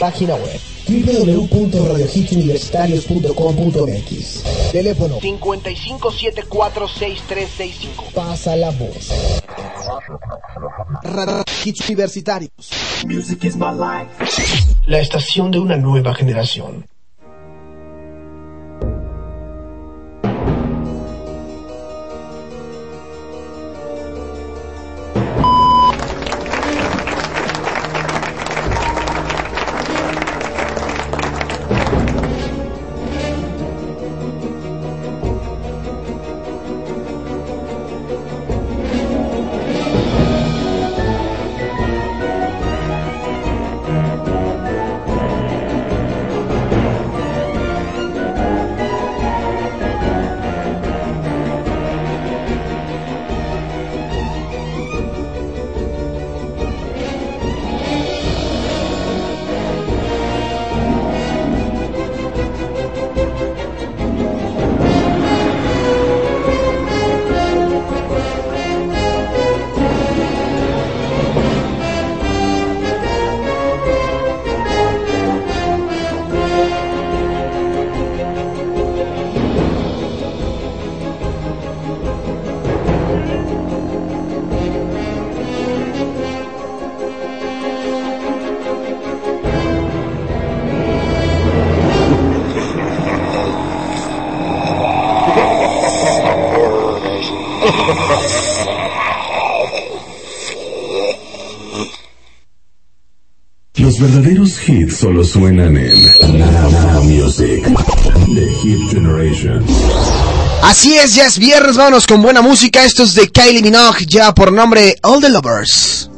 Página web www.radiohitsuniversitarios.com.mx Teléfono 55746365. Pasa la voz. Radio Hits Universitarios. Music is my life. La estación de una nueva generación. Solo suenan en Now, Now Music. The Hit Generation. Así es, ya es viernes, vámonos con buena música. Esto es de Kylie Minogue, ya por nombre All the Lovers.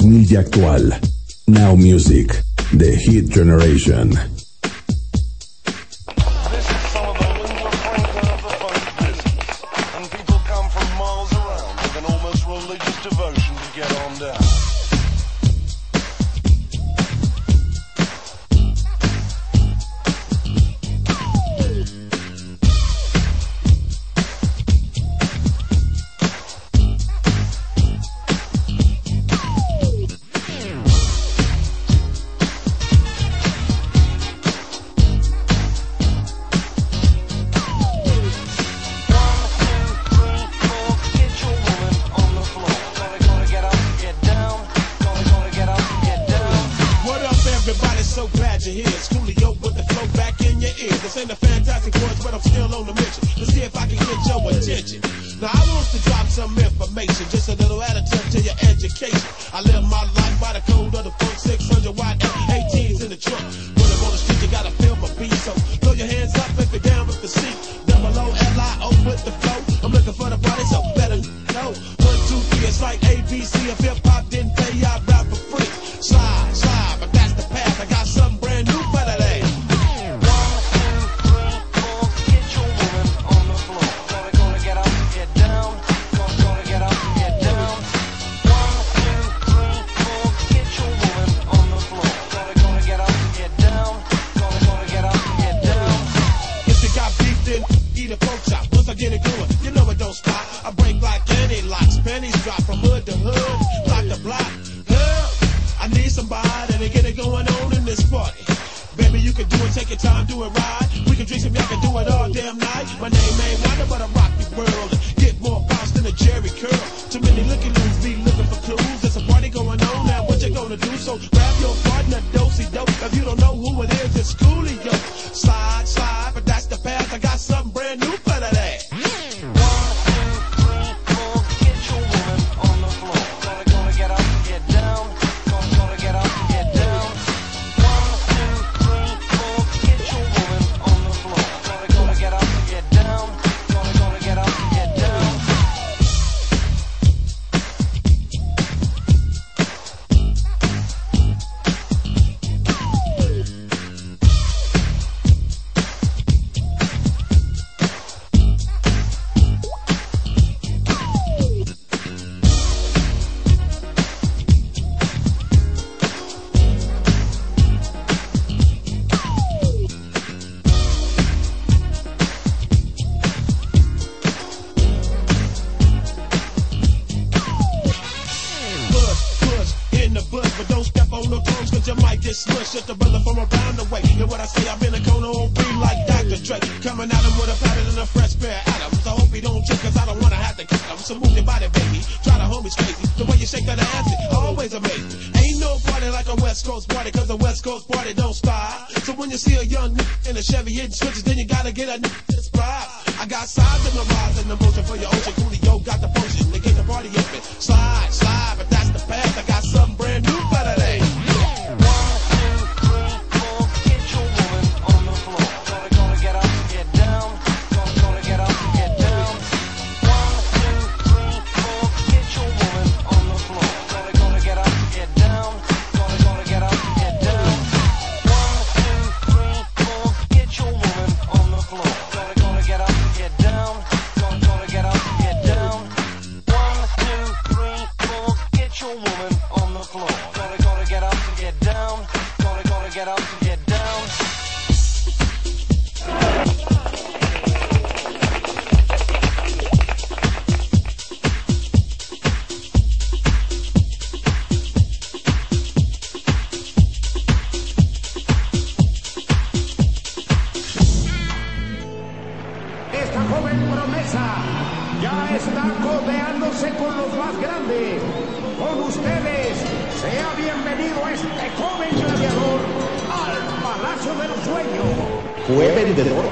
2000 y actual. Now Music, The Hit Generation. that here, hear. It's Coolio with the flow back in your ear. This ain't a fantastic voice, but I'm still on the mission to see if I can get your attention. Now I want to drop some information, just a little additive to your education. I live my life by the code of the funk, 600 watt F18s in the trunk. Put I'm on the street, you gotta feel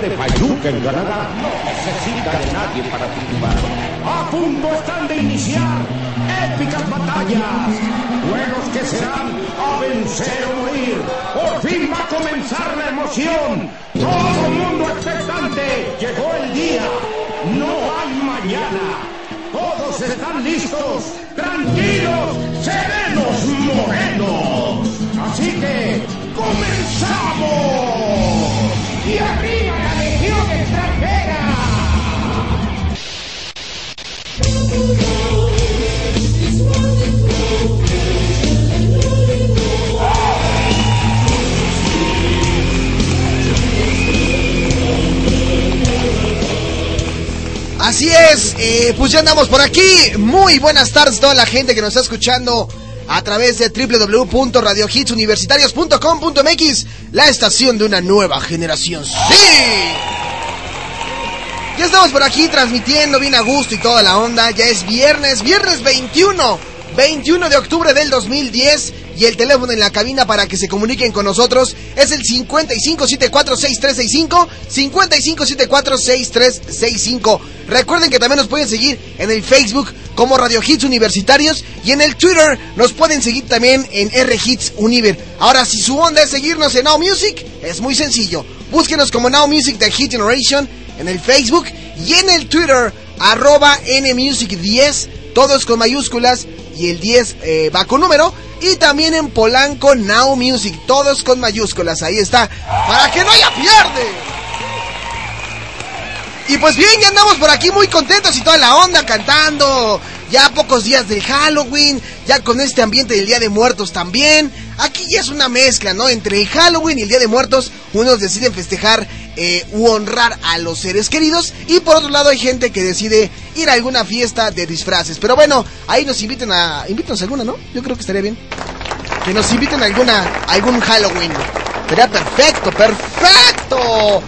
de Fayuca en Canadá. No necesita de nadie para triunfar. A punto están de iniciar épicas batallas. Duelos que serán a vencer o morir. Por fin va a comenzar la emoción. Todo el mundo expectante. Llegó el día. No hay mañana. Todos están listos. Tranquilos, serenos, morenos. Así que, ¡comenzamos! ¡Y arriba Así es, eh, pues ya andamos por aquí. Muy buenas tardes a toda la gente que nos está escuchando a través de www.radiohitsuniversitarios.com.mx, la estación de una nueva generación. ¡Sí! Ya estamos por aquí transmitiendo bien a gusto y toda la onda. Ya es viernes, viernes 21, 21 de octubre del 2010. Y el teléfono en la cabina para que se comuniquen con nosotros es el 55746365, 55746365. Recuerden que también nos pueden seguir en el Facebook como Radio Hits Universitarios y en el Twitter nos pueden seguir también en R Hits Univer. Ahora, si su onda es seguirnos en Now Music, es muy sencillo. Búsquenos como Now Music de Hit Generation en el Facebook y en el Twitter arroba NMusic10, todos con mayúsculas y el 10 eh, va con número. Y también en Polanco Now Music, todos con mayúsculas, ahí está, para que no haya pierde. Y pues bien, ya andamos por aquí muy contentos y toda la onda cantando. Ya pocos días del Halloween, ya con este ambiente del Día de Muertos también. Aquí ya es una mezcla, ¿no? Entre el Halloween y el Día de Muertos, unos deciden festejar eh, u honrar a los seres queridos. Y por otro lado hay gente que decide ir a alguna fiesta de disfraces. Pero bueno, ahí nos inviten a... Invítanos alguna, ¿no? Yo creo que estaría bien. Que nos inviten a alguna, algún Halloween. Sería perfecto, perfecto.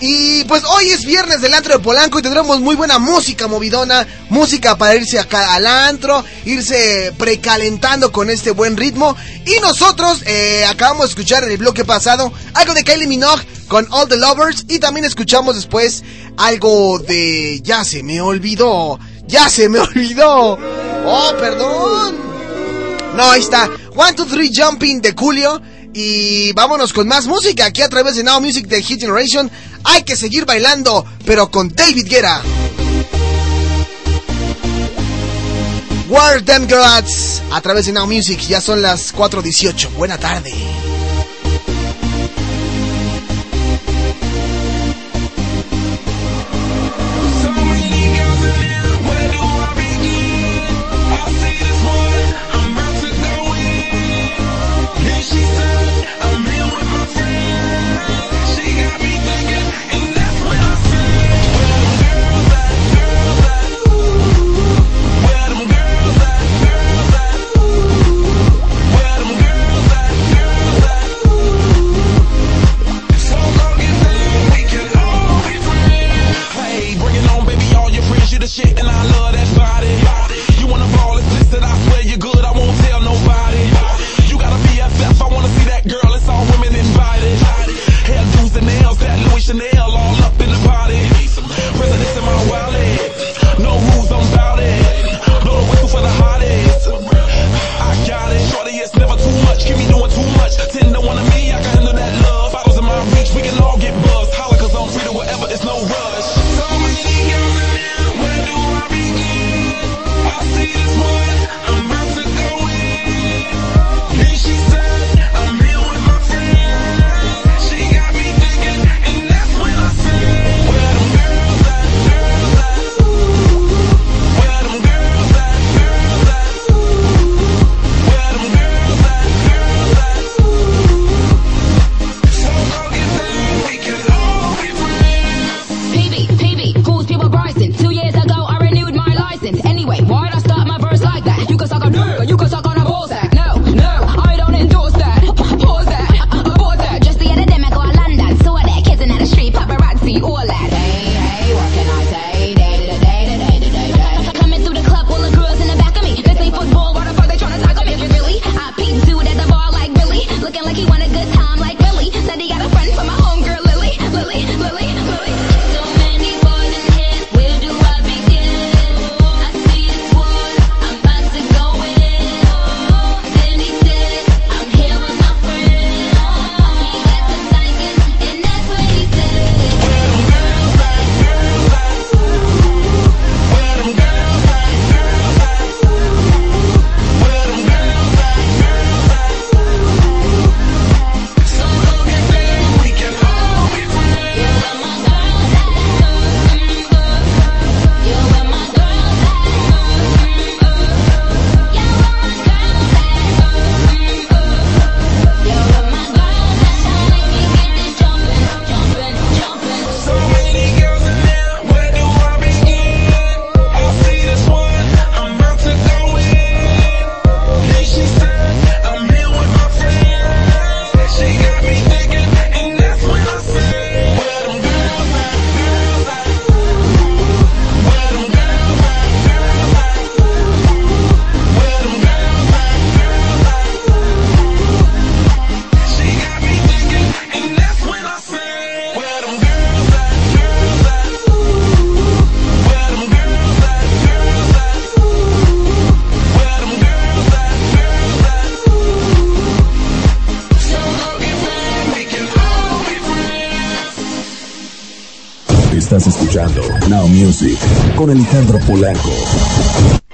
Y pues hoy es viernes del antro de Polanco y tendremos muy buena música movidona, música para irse acá al antro, irse precalentando con este buen ritmo. Y nosotros eh, acabamos de escuchar en el bloque pasado algo de Kylie Minogue con All the Lovers y también escuchamos después algo de Ya se me olvidó, ya se me olvidó. Oh, perdón. No, ahí está. One, two, three, jumping de Julio. Y vámonos con más música aquí a través de Now Music de Hit Generation. Hay que seguir bailando, pero con David Guerra. Where Them Girls a través de Now Music. Ya son las 4:18. Buena tarde. Con Alejandro Polanco.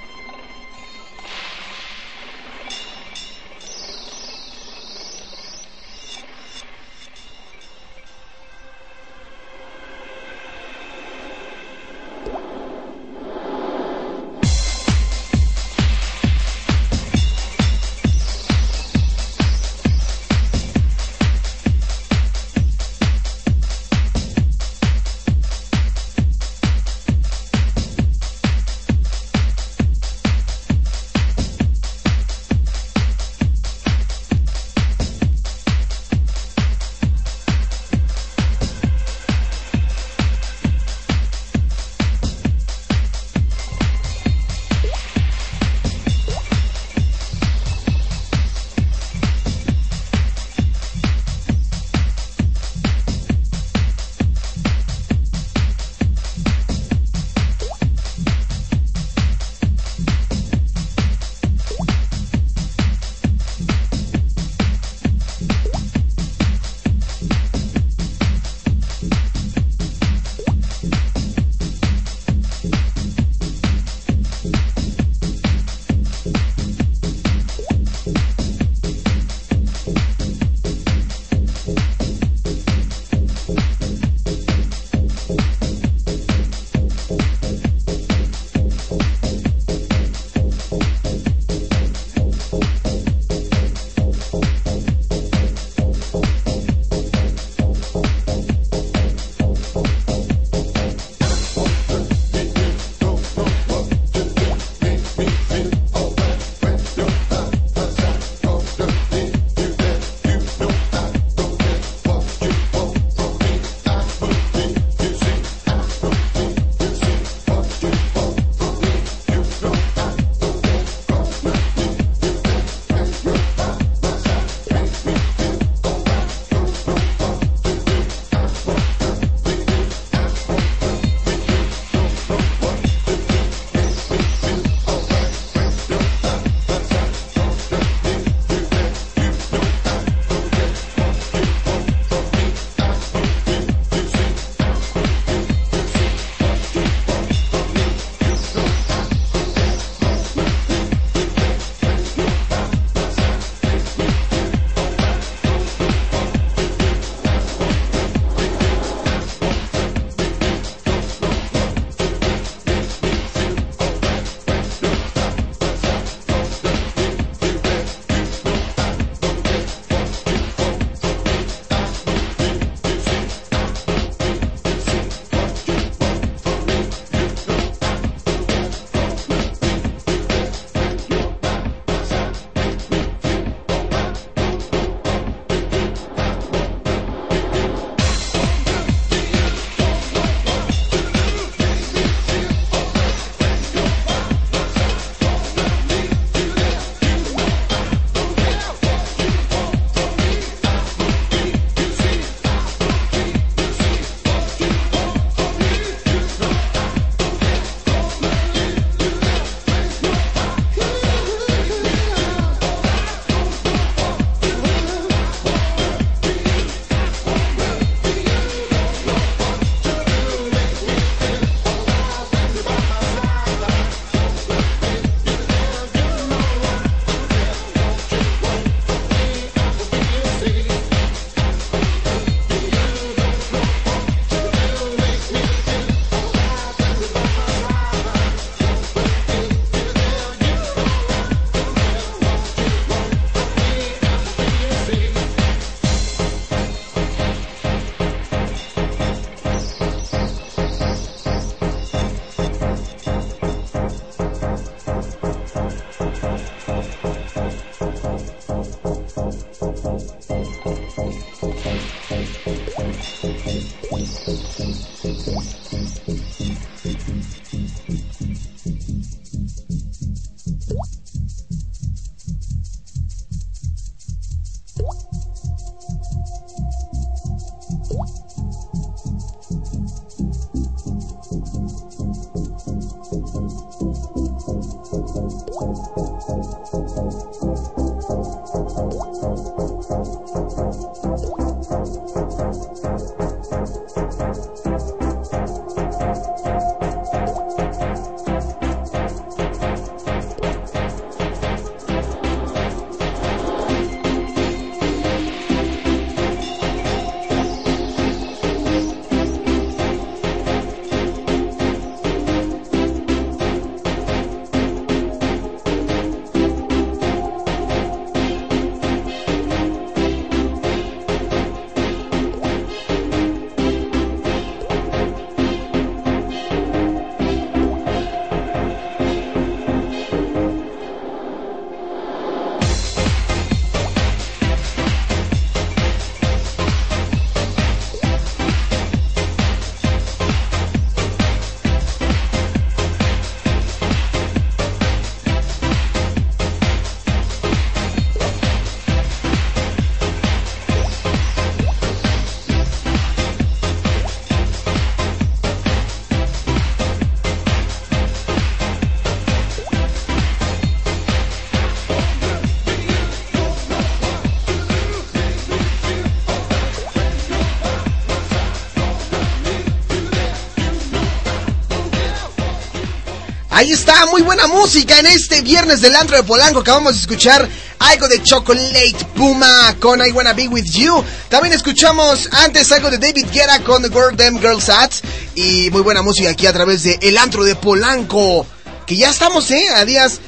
Ahí está, muy buena música en este viernes del antro de Polanco. Acabamos de escuchar algo de Chocolate Puma con I Wanna Be With You. También escuchamos antes algo de David Guerra con The Girl Them Girls At. Y muy buena música aquí a través de El antro de Polanco. Que ya estamos, ¿eh? A días...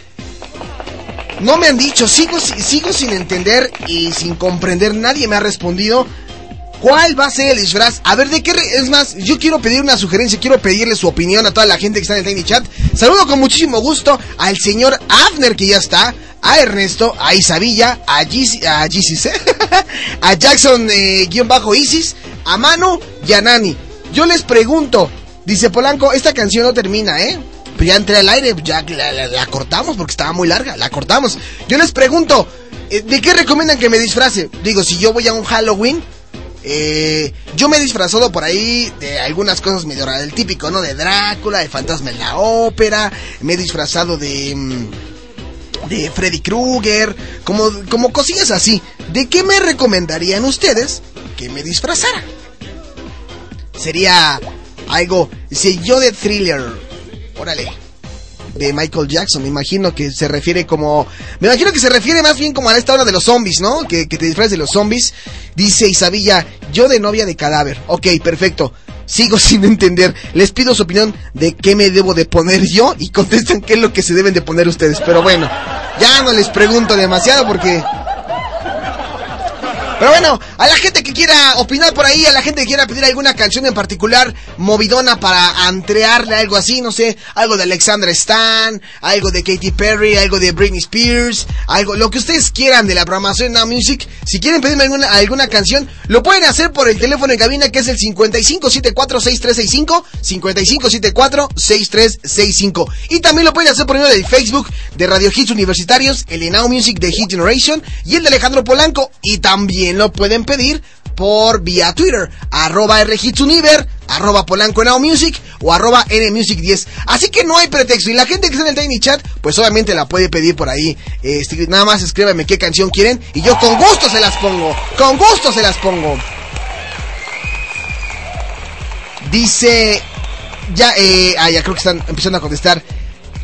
No me han dicho, sigo, sigo sin entender y sin comprender. Nadie me ha respondido ¿Cuál va a ser el disfraz? A ver, ¿de qué? Es más, yo quiero pedir una sugerencia, quiero pedirle su opinión a toda la gente que está en el Tiny Chat. Saludo con muchísimo gusto al señor Abner, que ya está, a Ernesto, a Isabilla, a Gis, a Gisis, ¿eh? a Jackson, eh, guion bajo Isis, a Manu y a Nani. Yo les pregunto, dice Polanco, esta canción no termina, ¿eh? Pero ya entré al aire, ya la cortamos porque estaba muy larga, la cortamos. Yo les pregunto, eh, ¿de qué recomiendan que me disfrace? Digo, si yo voy a un Halloween, eh, yo me he disfrazado por ahí de algunas cosas medio raras, el típico, ¿no? De Drácula, de Fantasma en la Ópera, me he disfrazado de... mm, de Freddy Krueger, como, como cosillas así. ¿De qué me recomendarían ustedes que me disfrazara? Sería algo, si yo de thriller, órale, de Michael Jackson, me imagino que se refiere como, me imagino que se refiere más bien como a esta hora de los zombies, ¿no? Que, te disfraces de los zombies. Dice Isabilla, yo de novia de cadáver. Ok, perfecto. Sigo sin entender. Les pido su opinión de qué me debo de poner yo y contestan qué es lo que se deben de poner ustedes. Pero bueno, ya no les pregunto demasiado porque pero bueno, a la gente que quiera opinar por ahí, a la gente que quiera pedir alguna canción en particular, movidona para entrearle algo así, no sé, algo de Alexandra Stan, algo de Katy Perry, algo de Britney Spears, algo, lo que ustedes quieran de la programación Now Music, si quieren pedirme alguna, alguna canción, lo pueden hacer por el teléfono en cabina que es el 5574-6365, 5574-6365. Y también lo pueden hacer por medio del Facebook de Radio Hits Universitarios, el de Now Music de Hit Generation y el de Alejandro Polanco. Y también lo pueden pedir por vía Twitter, arroba rhitsuniver, arroba Polanco Now Music o arroba nmusic10. Así que no hay pretexto. Y la gente que está en el Tiny Chat, pues obviamente la puede pedir por ahí. Este, nada más escríbanme qué canción quieren y yo con gusto se las pongo. Con gusto se las pongo. Dice, ya, eh, ah, ya creo que están empezando a contestar.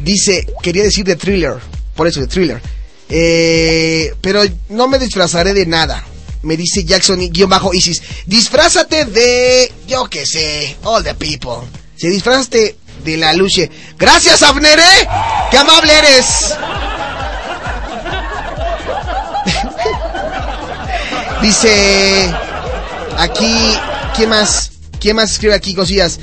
Dice, quería decir de thriller, por eso de thriller. Eh, pero no me disfrazaré de nada. Me dice Jackson guion bajo Isis. Disfrázate de, yo qué sé, all the people. Se disfrazaste de la luche. Gracias, Abner, ¿eh? ¡Qué amable eres! Dice aquí, ¿quién más? ¿Quién más escribe aquí cosillas?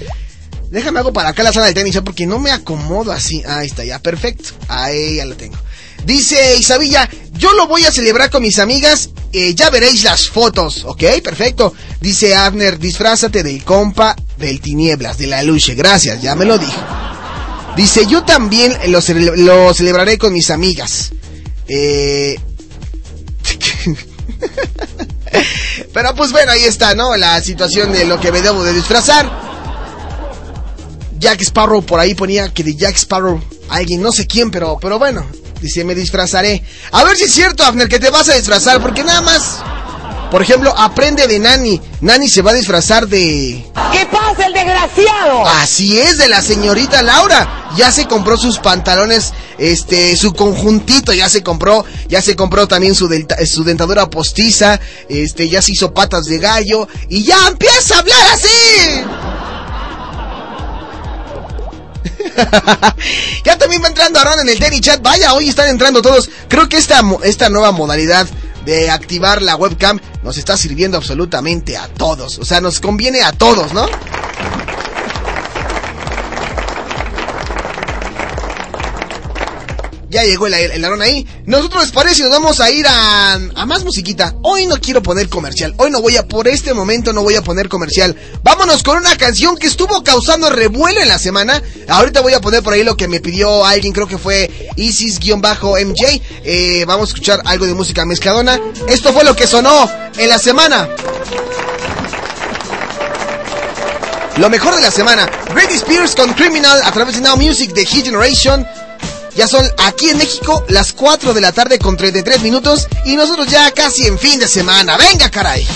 Déjame algo para acá la sala del tenis, ¿eh? porque no me acomodo así. Ahí está, ya, perfecto. Ahí ya lo tengo. Dice Isabilla, yo lo voy a celebrar con mis amigas, eh, ya veréis las fotos, ¿ok? Perfecto. Dice Abner, disfrázate del compa del tinieblas, de la luche, gracias, ya me lo dijo. Dice, yo también lo, lo celebraré con mis amigas. Eh... Pero pues bueno, ahí está, ¿no? La situación de lo que me debo de disfrazar. Jack Sparrow por ahí ponía que de Jack Sparrow alguien, no sé quién, pero, pero bueno, dice me disfrazaré. A ver si es cierto, Abner, que te vas a disfrazar, porque nada más, por ejemplo, aprende de Nani. Nani se va a disfrazar de... ¿Qué pasa, el desgraciado? Así es, de la señorita Laura. Ya se compró sus pantalones, este, su conjuntito, ya se compró, ya se compró también su, delta- su dentadura postiza, este, ya se hizo patas de gallo, y ya empieza a hablar así. ya también va entrando Aaron en el Danny Chat. Vaya, hoy están entrando todos. Creo que esta, esta nueva modalidad de activar la webcam nos está sirviendo absolutamente a todos. O sea, nos conviene a todos, ¿no? Ya llegó el, el ahí. Nosotros les parece, nos vamos a ir a, a más musiquita. Hoy no quiero poner comercial. Hoy no voy a, por este momento no voy a poner comercial. Vámonos con una canción que estuvo causando revuelo en la semana. Ahorita voy a poner por ahí lo que me pidió alguien, creo que fue Isis-MJ. Eh, vamos a escuchar algo de música mezcladona. Esto fue lo que sonó en la semana. Lo mejor de la semana. Britney Spears con Criminal a través de Now Music de Hit Generation. Ya son aquí en México las 4 de la tarde con 33 minutos y nosotros ya casi en fin de semana. Venga, caray.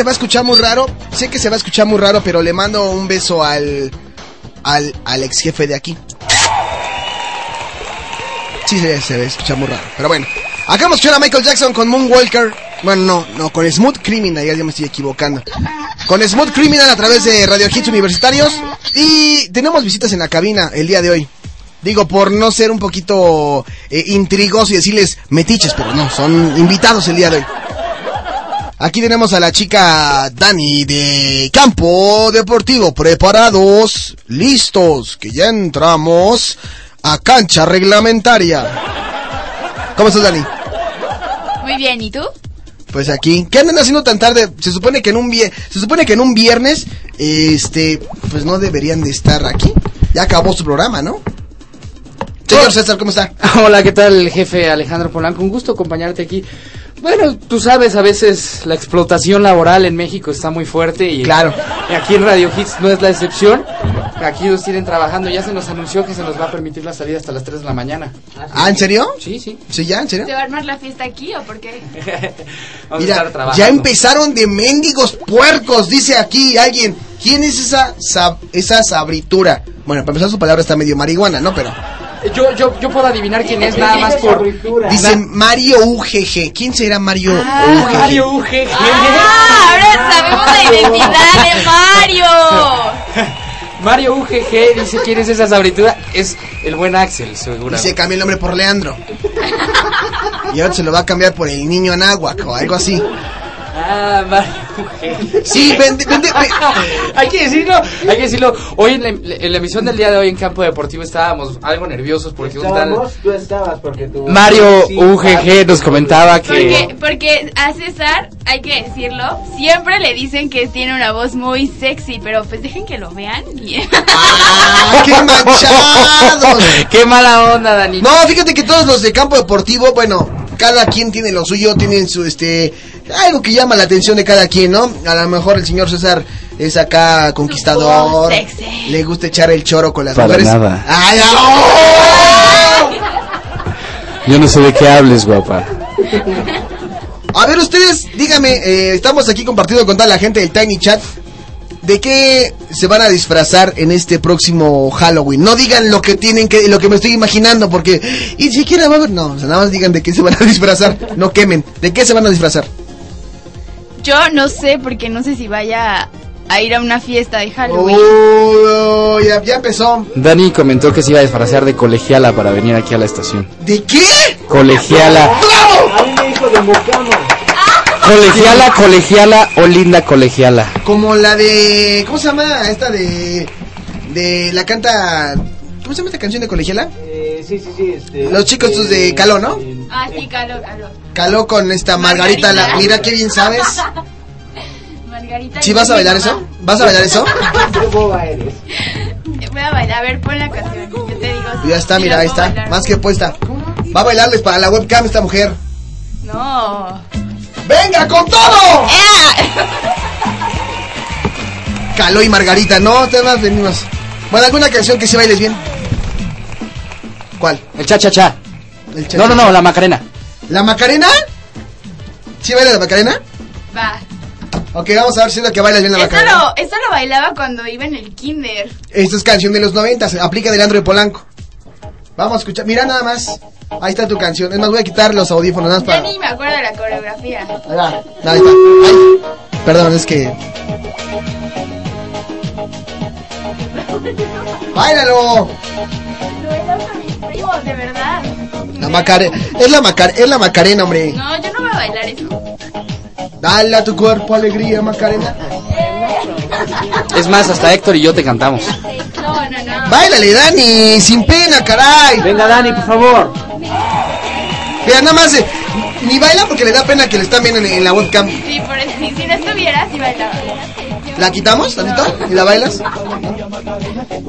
Se va a escuchar muy raro, sé que se va a escuchar muy raro, pero le mando un beso al al, ex jefe de aquí. Sí, se, se va a escuchar muy raro, pero bueno. Acabamos escuchar a Michael Jackson con Moonwalker. Bueno, no, no, con Smooth Criminal, ya, ya me estoy equivocando. Con Smooth Criminal a través de Radio Hits Universitarios. Y tenemos visitas en la cabina el día de hoy. Digo, por no ser un poquito eh, intrigoso y decirles metiches, pero no, son invitados el día de hoy. Aquí tenemos a la chica Dani de Campo Deportivo, preparados, listos, que ya entramos a cancha reglamentaria. ¿Cómo estás, Dani? Muy bien, ¿y tú? Pues aquí, ¿qué andan haciendo tan tarde? Se supone que en un vie- se supone que en un viernes, este, pues no deberían de estar aquí. Ya acabó su programa, ¿no? Señor César, ¿cómo está? Hola, ¿qué tal, jefe Alejandro Polanco? Un gusto acompañarte aquí. Bueno, tú sabes, a veces la explotación laboral en México está muy fuerte y Claro. aquí en Radio Hits no es la excepción. Aquí nos tienen trabajando, ya se nos anunció que se nos va a permitir la salida hasta las 3 de la mañana. Ah, ¿en serio? Sí, sí. ¿Sí, ya? ¿En serio? ¿Se va a armar la fiesta aquí o por qué? Vamos a Mira, estar trabajando. ya empezaron de mendigos puercos, dice aquí alguien. ¿Quién es esa sab- esa sabritura? Bueno, para empezar su palabra está medio marihuana, ¿no? Pero Yo, yo, yo puedo adivinar quién es nada más por... dice Mario UGG. ¿Quién será Mario Ah, UGG? Mario UGG. ¡Ah! Ahora sabemos la identidad de Mario. Mario UGG dice quién es esa sabritura. Es el buen Axel, seguro. Se cambia el nombre por Leandro. Y ahora se lo va a cambiar por el niño Anáhuac o algo así. Ah, Mario UGG. Sí, vende, vende, hay que decirlo, hay que decirlo. Hoy en la, en la emisión del día de hoy en Campo Deportivo estábamos algo nerviosos porque un tal Estábamos, tú estabas porque tú... Mario Sí, UGG nos comentaba que Porque, porque a César, hay que decirlo, siempre le dicen que tiene una voz muy sexy, pero pues dejen que lo vean. y- ¡Ah, qué manchados! qué mala onda, Dani. No, fíjate que todos los de campo deportivo, bueno, cada quien tiene lo suyo, tienen su, este, algo que llama la atención de cada quien, ¿no? A lo mejor el señor César es acá conquistador, le gusta echar el choro con las Para mujeres. nada. ¡Ay, ¡oh! Yo no sé de qué hables, guapa. A ver, ustedes, dígame, eh, estamos aquí compartiendo con toda la gente del Tiny Chat. ¿De qué se van a disfrazar en este próximo Halloween? No digan lo que tienen que, lo que me estoy imaginando, porque y siquiera va a haber, no, o sea, nada más digan de qué se van a disfrazar, no quemen. ¿De qué se van a disfrazar? Yo no sé, porque no sé si vaya a ir a una fiesta de Halloween. Oh, ya, ya empezó. Dani comentó que se iba a disfrazar de colegiala para venir aquí a la estación. ¿De qué? Colegiala. A mí me dijo de Mocama. Colegiala, colegiala o linda colegiala. Como la de, ¿cómo se llama esta de, de la canta, ¿cómo se llama esta canción de colegiala? Eh, sí, sí, sí. Este, Los chicos estos de Caló, ¿no? Ah, sí, calor, calor. Caló con esta Margarita, la, mira qué bien sabes. Margarita. ¿Sí vas a bailar eso? ¿Vas a bailar eso? Qué boba eres. Voy a bailar, a ver, pon la canción. Yo te digo. Ya está, mira, ahí está, bailar. más que puesta. Va a bailarles para la webcam esta mujer. No. ¡Venga con todo! Caló y Margarita, no, te más venimos. Bueno, alguna canción que sí bailes bien. ¿Cuál? El cha cha cha. El cha- No, no, no, la Macarena. ¿La Macarena? ¿Sí baila la Macarena? Va. Ok, vamos a ver si es la que bailas bien la Esto Macarena. lo, esto lo bailaba cuando iba en el kinder. Esta es canción de los 90, se aplica del Andro de Polanco. Vamos a escuchar, mira nada más. Ahí está tu canción. Es más, voy a quitar los audífonos nada más Ya para. ni me acuerdo de la coreografía. Ahí va. Ahí está. Ay, perdón, es que. ¡Báilalo! Primo, de verdad. La Macarena. Es la Macar es la Macarena, hombre. No, yo no voy a bailar eso. Dale a tu cuerpo alegría, Macarena. Es más, hasta Héctor y yo te cantamos. No, no, no. Báilale, Dani, sin pena, caray. Venga, Dani, por favor. Mira, nada más. eh, ni baila porque le da pena que le están viendo en, en la webcam. Sí, por eso, si, si no estuviera, sí bailaba. ¿La quitamos, tantito? ¿Y la bailas?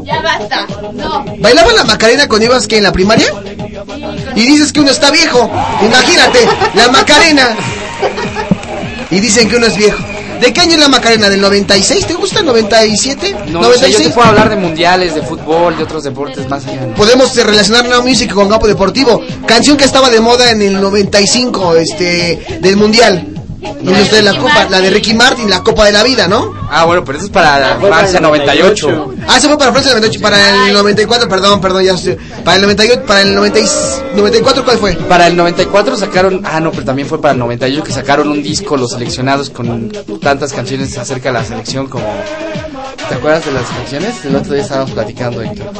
Ya basta. No. ¿Bailaba la Macarena cuando ibas que en la primaria? Y dices que uno está viejo. Imagínate, la Macarena. Y dicen que uno es viejo. ¿De qué año es la Macarena? ¿Del 96? ¿Te gusta? ¿97? No, o sea, yo te puedo hablar de mundiales, de fútbol, de otros deportes más allá. Podemos eh, relacionar Now Music con campo deportivo. Canción que estaba de moda en el 95, este, del mundial. Dice usted la copa, la de Ricky Martin, la Copa de la Vida, ¿no? Ah, bueno, pero eso es para Francia 98. Ah, se fue para Francia 98, para el 94, perdón, perdón, ya estoy. Para el 98, para el 90 y- 94, ¿cuál fue? Para el 94 sacaron, ah no, pero también fue para el 98 que sacaron un disco los seleccionados con tantas canciones acerca de la selección como ¿Te acuerdas de las canciones? El otro día estábamos platicando Héctor.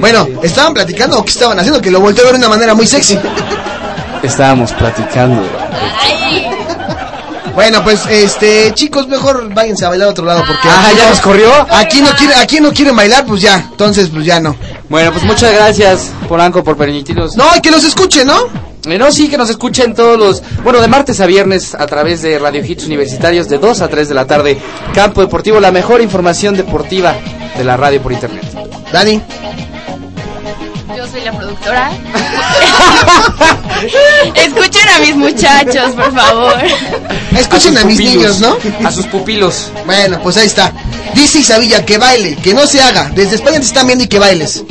Bueno, ¿estaban platicando o qué estaban haciendo? Que lo a ver de una manera muy sexy. Estábamos platicando. Bueno, pues, este, chicos, mejor váyanse a bailar a otro lado porque... Ah, ¿ya no- nos corrió? Aquí no quiere, aquí no quieren bailar, pues ya, entonces, pues ya no. Bueno, pues muchas gracias Polanco por permitirnos. No, y que nos escuchen, ¿no? Eh, no, sí, que nos escuchen todos los... Bueno, de martes a viernes a través de Radio Hits Universitarios de 2 a 3 de la tarde. Campo Deportivo, la mejor información deportiva de la radio por internet. Dani. Yo soy la productora. Escuchen a mis muchachos, por favor. Escuchen a, mis niños, ¿no? A sus pupilos. Bueno, pues ahí está. Dice Isabilla que baile, que no se haga. Desde España te están viendo y que bailes.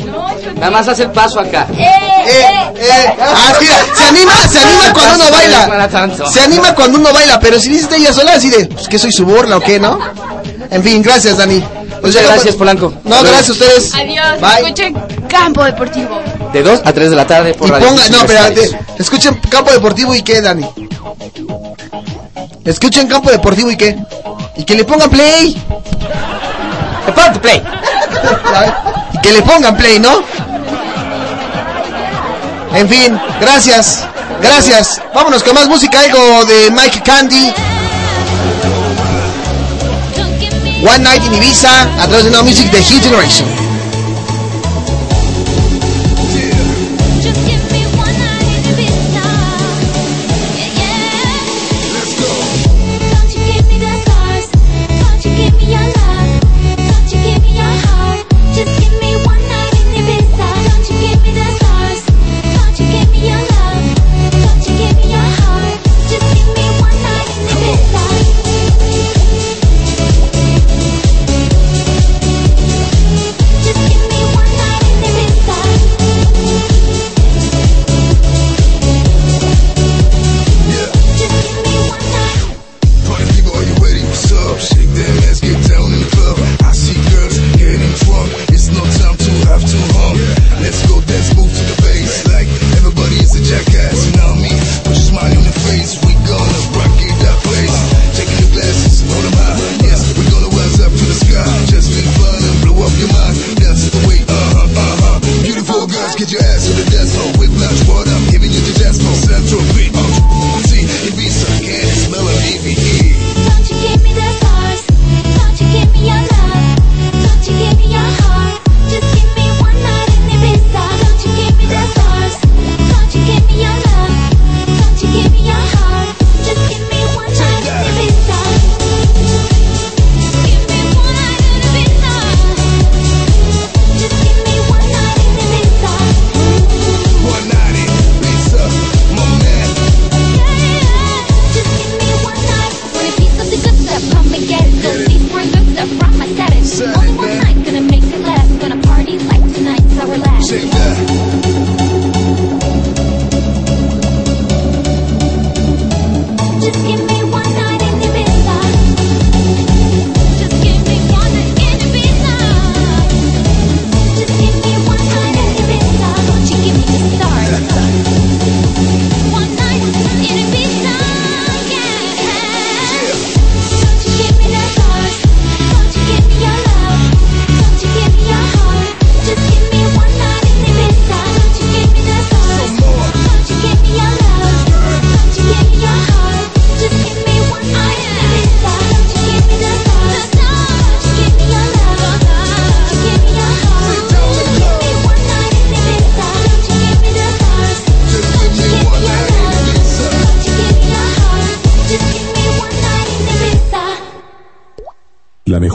Nada más hace el paso acá. Eh, eh. Ah, mira, se anima, se anima cuando uno baila. Se anima cuando uno baila, pero si dices ella sola, así de, pues que soy su burla o qué, ¿no? En fin, gracias, Dani. Pues Muchas gracias, Polanco. No, gracias a ustedes. Adiós. Bye. Escuchen Campo Deportivo. De 2 a 3 de la tarde por Y Radio ponga, no, espérate, escuchen Campo Deportivo y qué, Dani. Escuchen Campo Deportivo y qué. Y que le pongan play. Play. Y que le pongan play, ¿no? En fin, gracias. Gracias. Vámonos con más música, algo de Mike Candy. One Night in Ibiza, a través de No Music de Hit Generation.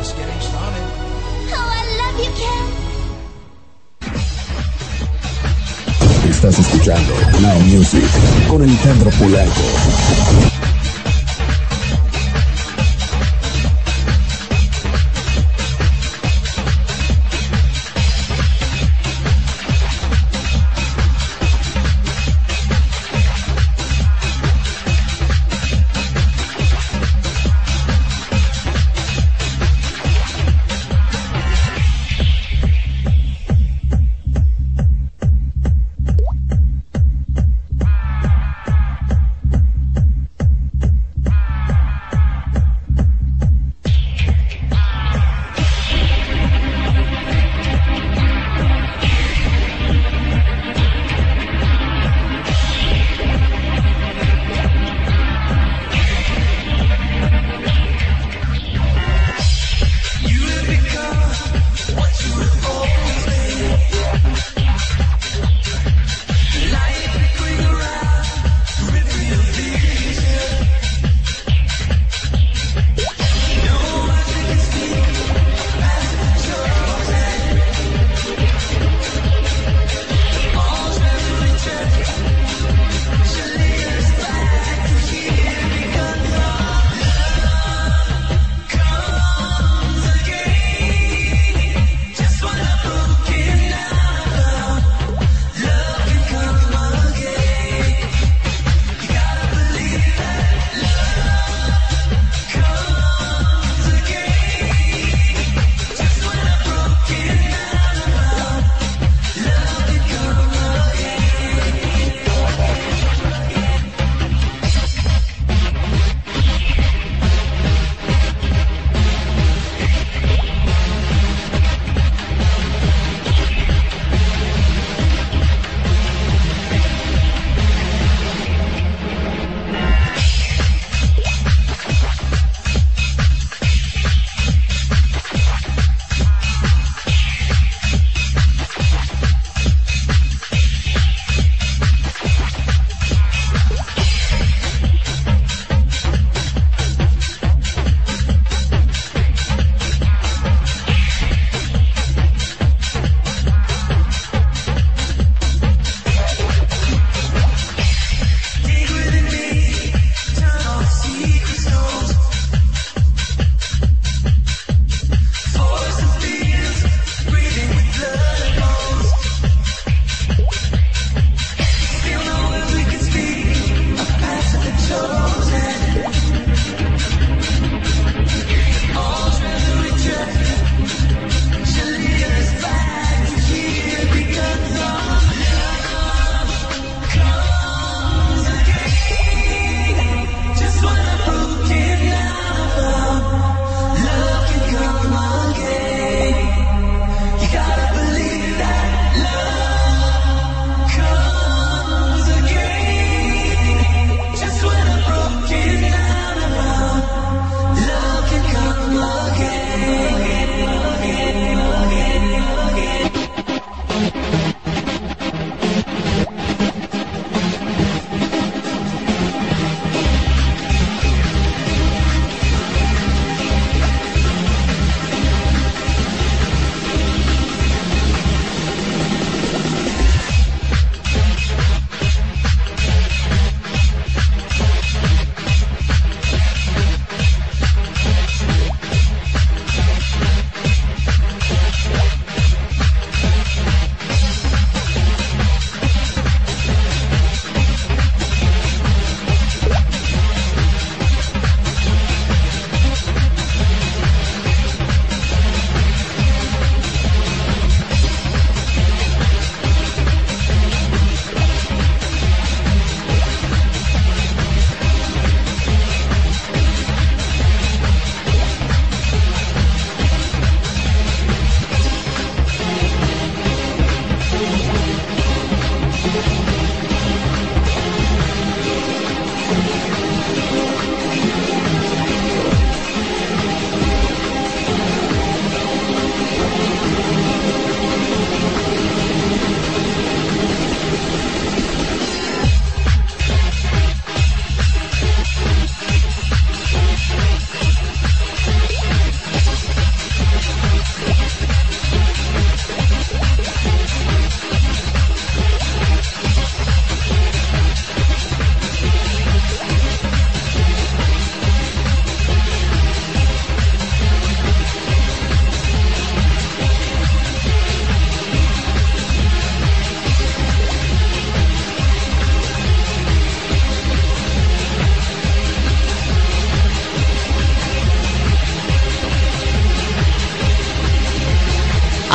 just getting started. Oh, I love you, Ken. Estás escuchando Now Music con Alejandro Polanco.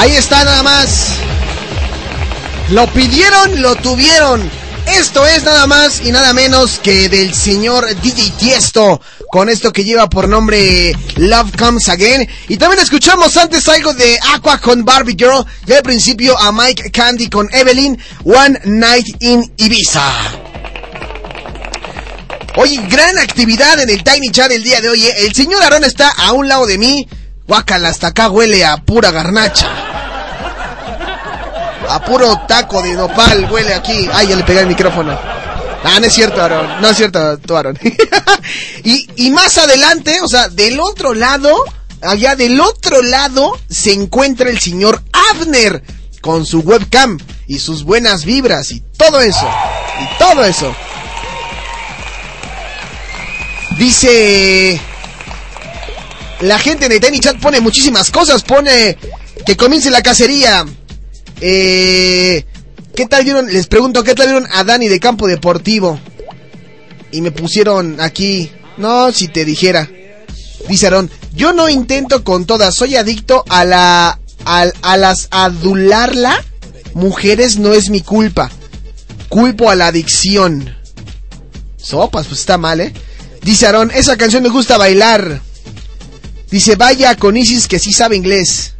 Ahí está nada más. Lo pidieron, lo tuvieron. Esto es nada más y nada menos que del señor DJ Tiesto con esto que lleva por nombre Love Comes Again. Y también escuchamos antes algo de Aqua con Barbie Girl y al principio a Mike Candy con Evelyn One Night in Ibiza. Oye, gran actividad en el Tiny Chat el día de hoy. ¿eh? El señor Aaron está a un lado de mí. Guácala, hasta acá huele a pura garnacha. A puro taco de nopal huele aquí. Ay, ya le pegué el micrófono. Ah, no es cierto, Aaron. No es cierto, tú, Aaron. y, y más adelante, o sea, del otro lado, allá del otro lado, se encuentra el señor Abner con su webcam y sus buenas vibras y todo eso. Y todo eso. Dice... La gente en el Tiny Chat pone muchísimas cosas. Pone que comience la cacería. Eh, ¿Qué tal vieron? Les pregunto, ¿qué tal vieron a Dani de Campo Deportivo? Y me pusieron aquí. No, si te dijera. Dice Aaron, yo no intento con todas. Soy adicto a la... A, a las adularla. Mujeres no es mi culpa. Culpo a la adicción. Sopas, pues está mal, ¿eh? Dice Aaron, esa canción me gusta bailar. Dice, vaya con Isis que sí sabe inglés.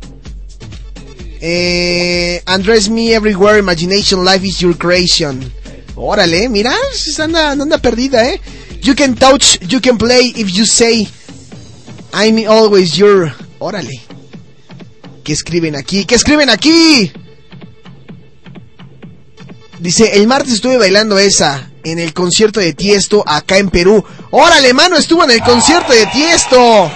Eh, Andrés Me Everywhere, Imagination, Life is Your Creation. Órale, mira, anda, anda perdida, ¿eh? You can touch, you can play if you say I'm always your. Órale. ¿Qué escriben aquí? ¿Qué escriben aquí? Dice, el martes estuve bailando esa en el concierto de Tiesto acá en Perú. ¡Órale, mano! Estuvo en el concierto de Tiesto.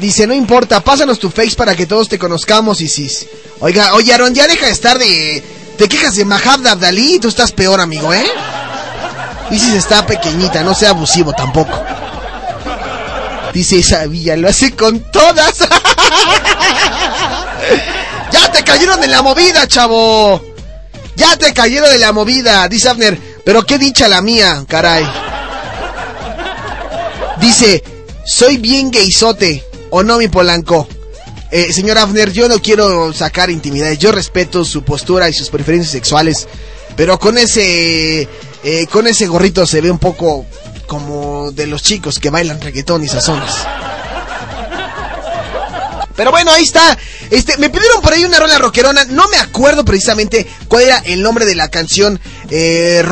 Dice, no importa, pásanos tu face para que todos te conozcamos, Isis. Oiga, oye, Aaron, ya deja de estar de... Te quejas de Mahab Abdalí, tú estás peor, amigo, ¿eh? Isis está pequeñita, no sea abusivo tampoco. Dice esa villa, lo hace con todas. ya te cayeron de la movida, chavo. Ya te cayeron de la movida, dice Abner. Pero qué dicha la mía, caray. Dice, soy bien gaysote. ¿O no, mi Polanco? Eh, señor Afner, yo no quiero sacar intimidades. Yo respeto su postura y sus preferencias sexuales. Pero con ese. eh, con ese gorrito se ve un poco como de los chicos que bailan reggaetón y sazones. Pero bueno, ahí está. Este, me pidieron por ahí una rola rockerona. No me acuerdo precisamente cuál era el nombre de la canción eh.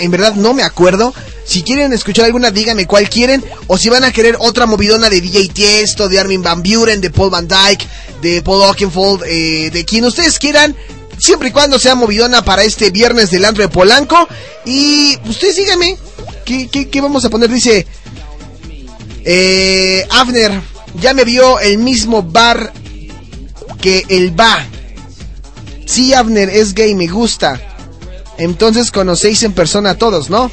En verdad no me acuerdo. Si quieren escuchar alguna, díganme cuál quieren. O si van a querer otra movidona de DJ Tiesto, de Armin Van Buren, de Paul Van Dyke, de Paul Oakenfold, eh, de quien ustedes quieran. Siempre y cuando sea movidona para este viernes del antro de Polanco. Y ustedes díganme. ¿Qué, qué, qué vamos a poner? Dice... Eh, Avner, ya me vio el mismo bar que el va. Sí, Avner, es gay, me gusta. Entonces conocéis en persona a todos, ¿no?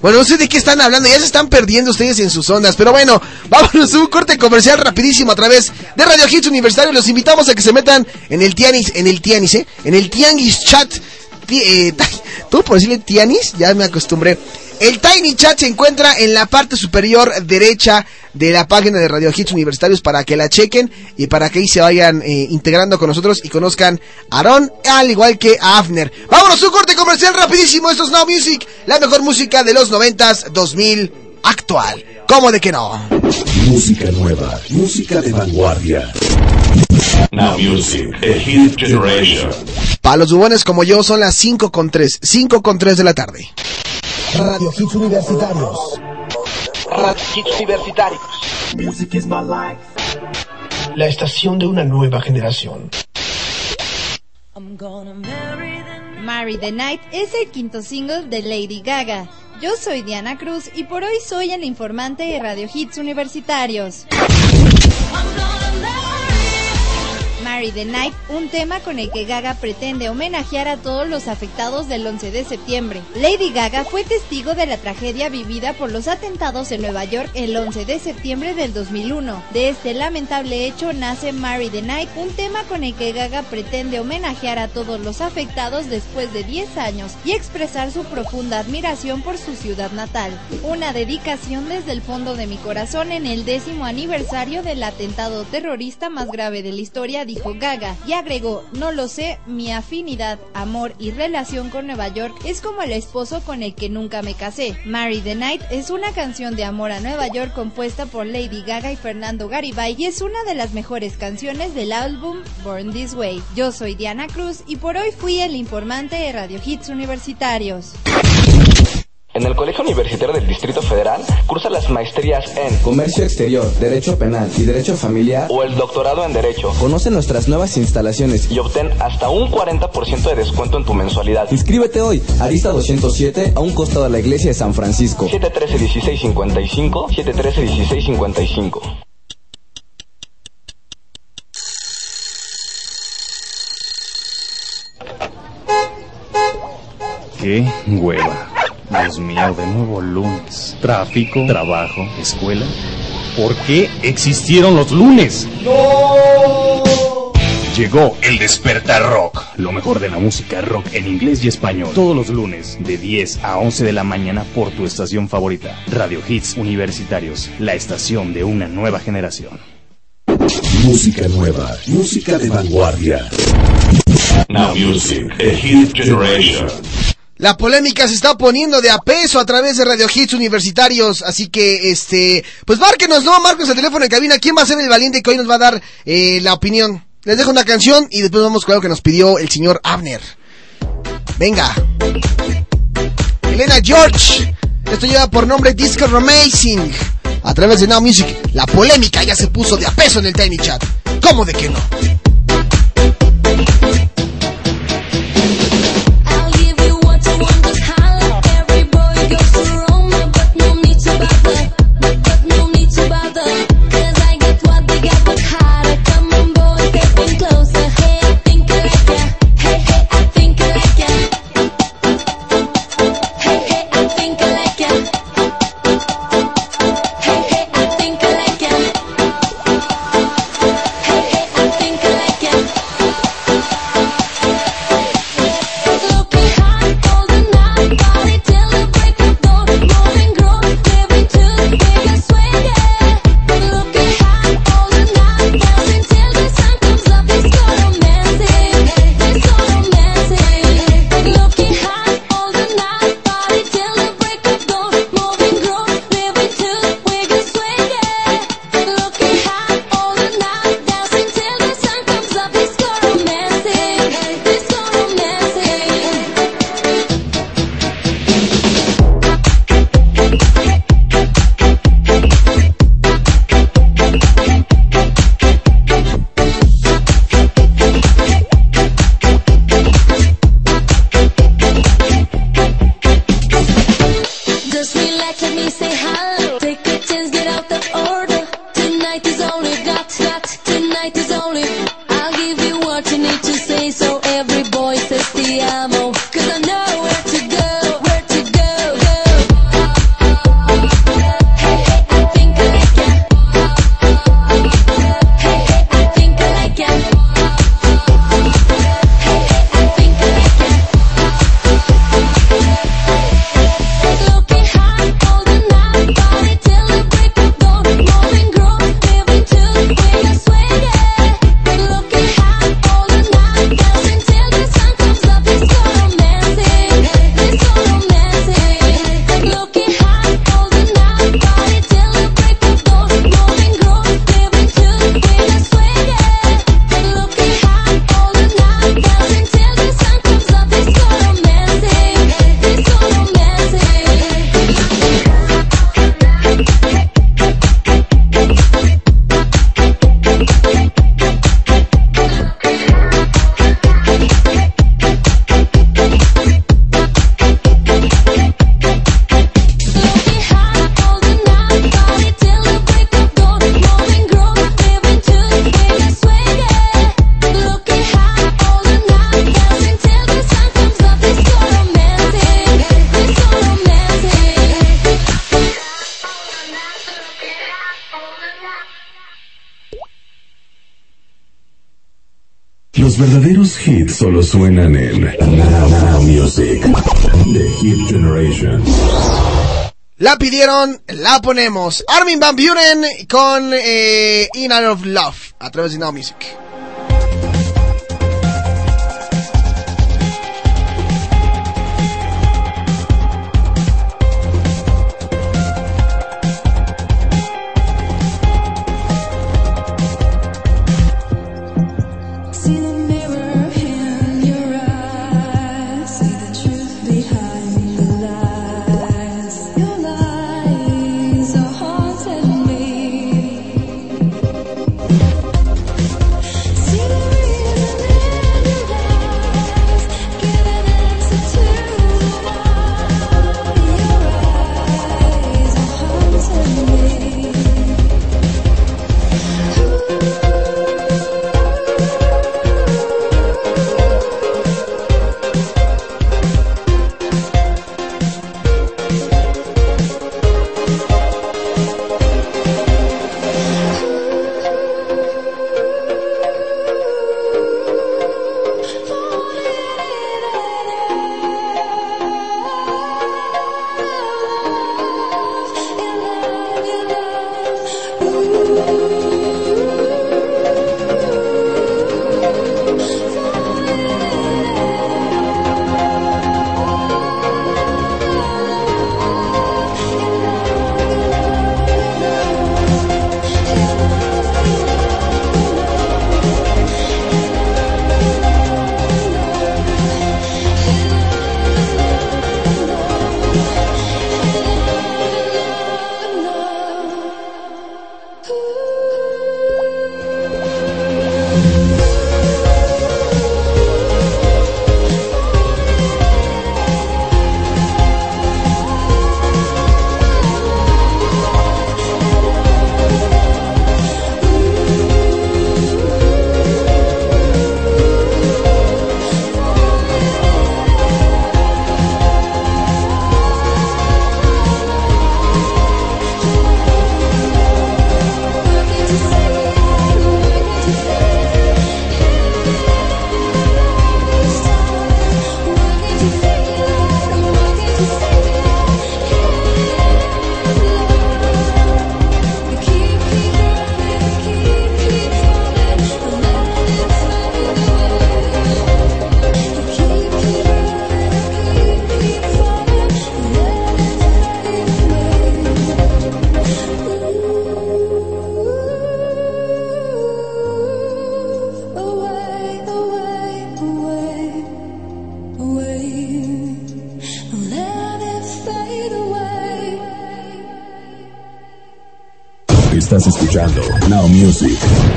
Bueno, no sé de qué están hablando, ya se están perdiendo ustedes en sus ondas, pero bueno, vámonos a un corte comercial rapidísimo a través de Radio Hits Universitario. Los invitamos a que se metan en el Tianis, en el Tianis, ¿eh? En el Tianguis Chat. Eh, ¿Tú por decirle Tianis? Ya me acostumbré. El Tiny Chat se encuentra en la parte superior derecha de la página de Radio Hits Universitarios para que la chequen y para que ahí se vayan eh, integrando con nosotros y conozcan a Aaron al igual que a Afner. Vámonos, un corte comercial rapidísimo. Esto es Now Music, la mejor música de los 90s, 2000 actual. ¿Cómo de que no? Música nueva, música de vanguardia. Now Music, a hit generation. Para los bubones como yo son las 5 con 3, 5 con 3 de la tarde. Radio Hits Universitarios. Radio Hits Universitarios. Music is my life. La estación de una nueva generación. Marry the Night es el quinto single de Lady Gaga. Yo soy Diana Cruz y por hoy soy el informante de Radio Hits Universitarios. Marry the Night, un tema con el que Gaga pretende homenajear a todos los afectados del 11 de septiembre. Lady Gaga fue testigo de la tragedia vivida por los atentados en Nueva York el 11 de septiembre del 2001. De este lamentable hecho nace Marry the Night, un tema con el que Gaga pretende homenajear a todos los afectados después de 10 años y expresar su profunda admiración por su ciudad natal. Una dedicación desde el fondo de mi corazón en el décimo aniversario del atentado terrorista más grave de la historia, dijo Gaga, y agregó, no lo sé, mi afinidad, amor y relación con Nueva York es como el esposo con el que nunca me casé. Marry the Night es una canción de amor a Nueva York compuesta por Lady Gaga y Fernando Garibay y es una de las mejores canciones del álbum Born This Way. Yo soy Diana Cruz y por hoy fui el informante de Radio Hits Universitarios. En el Colegio Universitario del Distrito Federal cursa las maestrías en Comercio Exterior, Derecho Penal y Derecho Familiar o el doctorado en Derecho. Conoce nuestras nuevas instalaciones y obtén hasta un 40% de descuento en tu mensualidad. Inscríbete hoy, Arista 207, a un costado de la iglesia de San Francisco. 713-1655, 713-1655. Qué hueva. Dios mío, de nuevo lunes. Tráfico, trabajo, escuela. ¿Por qué existieron los lunes? ¡No! Llegó el Despertar Rock, lo mejor de la música rock en inglés y español. Todos los lunes, de 10 a 11 de la mañana por tu estación favorita. Radio Hits Universitarios, la estación de una nueva generación. Música nueva, música de vanguardia. Now Music, a hit generation. La polémica se está poniendo de a peso a través de Radio Hits Universitarios, así que, este, pues márquenos, ¿no? Márquenos el teléfono en cabina. ¿Quién va a ser el valiente que hoy nos va a dar eh, la opinión? Les dejo una canción y después vamos con algo que nos pidió el señor Abner. Venga. Elena George. Esto lleva por nombre Disco Amazing. A través de Now Music, la polémica ya se puso de a peso en el Tiny Chat. ¿Cómo de que no? Thank you. la ponemos. Armin Van Buren con eh, In of Love a través de Now Music.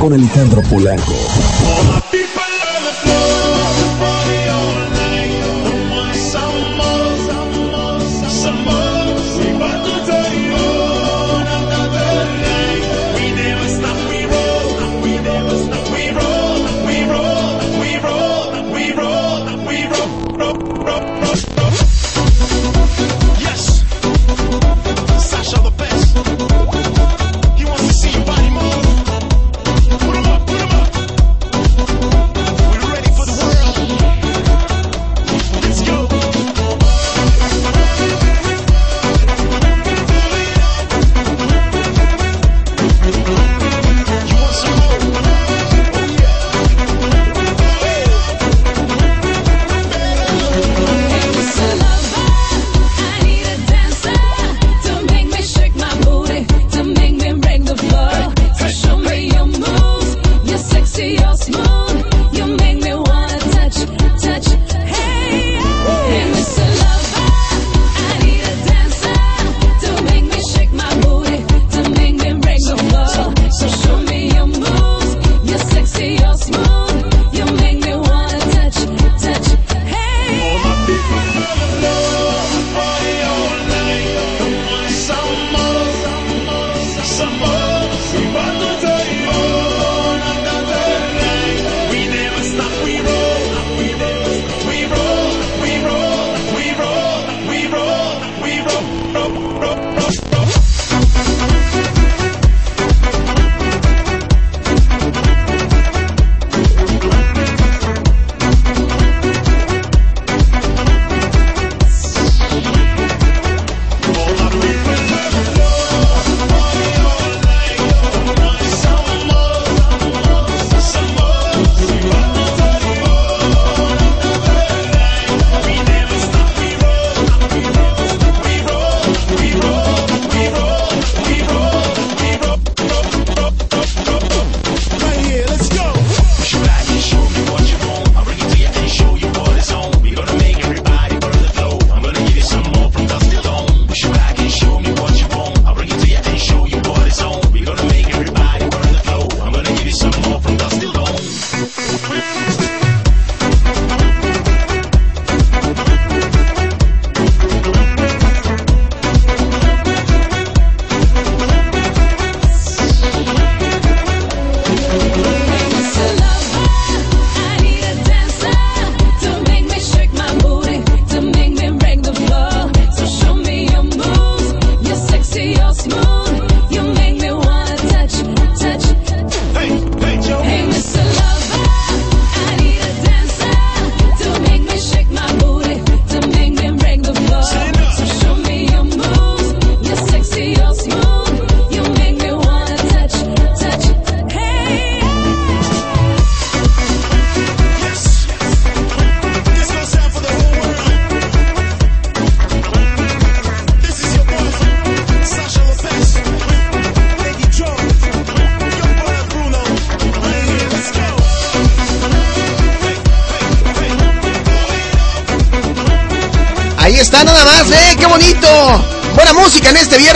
con Alejandro Polanco.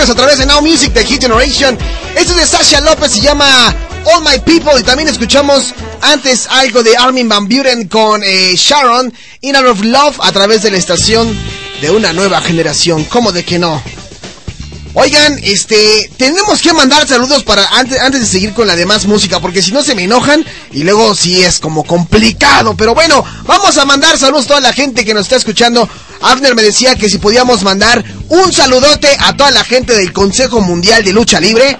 A través de Now Music de Hit Generation. Este es de Sasha López, se llama All My People. Y también escuchamos antes algo de Armin Van Buren con eh, Sharon, In Out of Love, a través de la estación de una nueva generación. ¿Cómo de que no? Oigan, este, tenemos que mandar saludos para antes, antes de seguir con la demás música, porque si no se me enojan y luego sí es como complicado. Pero bueno, vamos a mandar saludos a toda la gente que nos está escuchando. Abner me decía que si podíamos mandar un saludote a toda la gente del Consejo Mundial de Lucha Libre,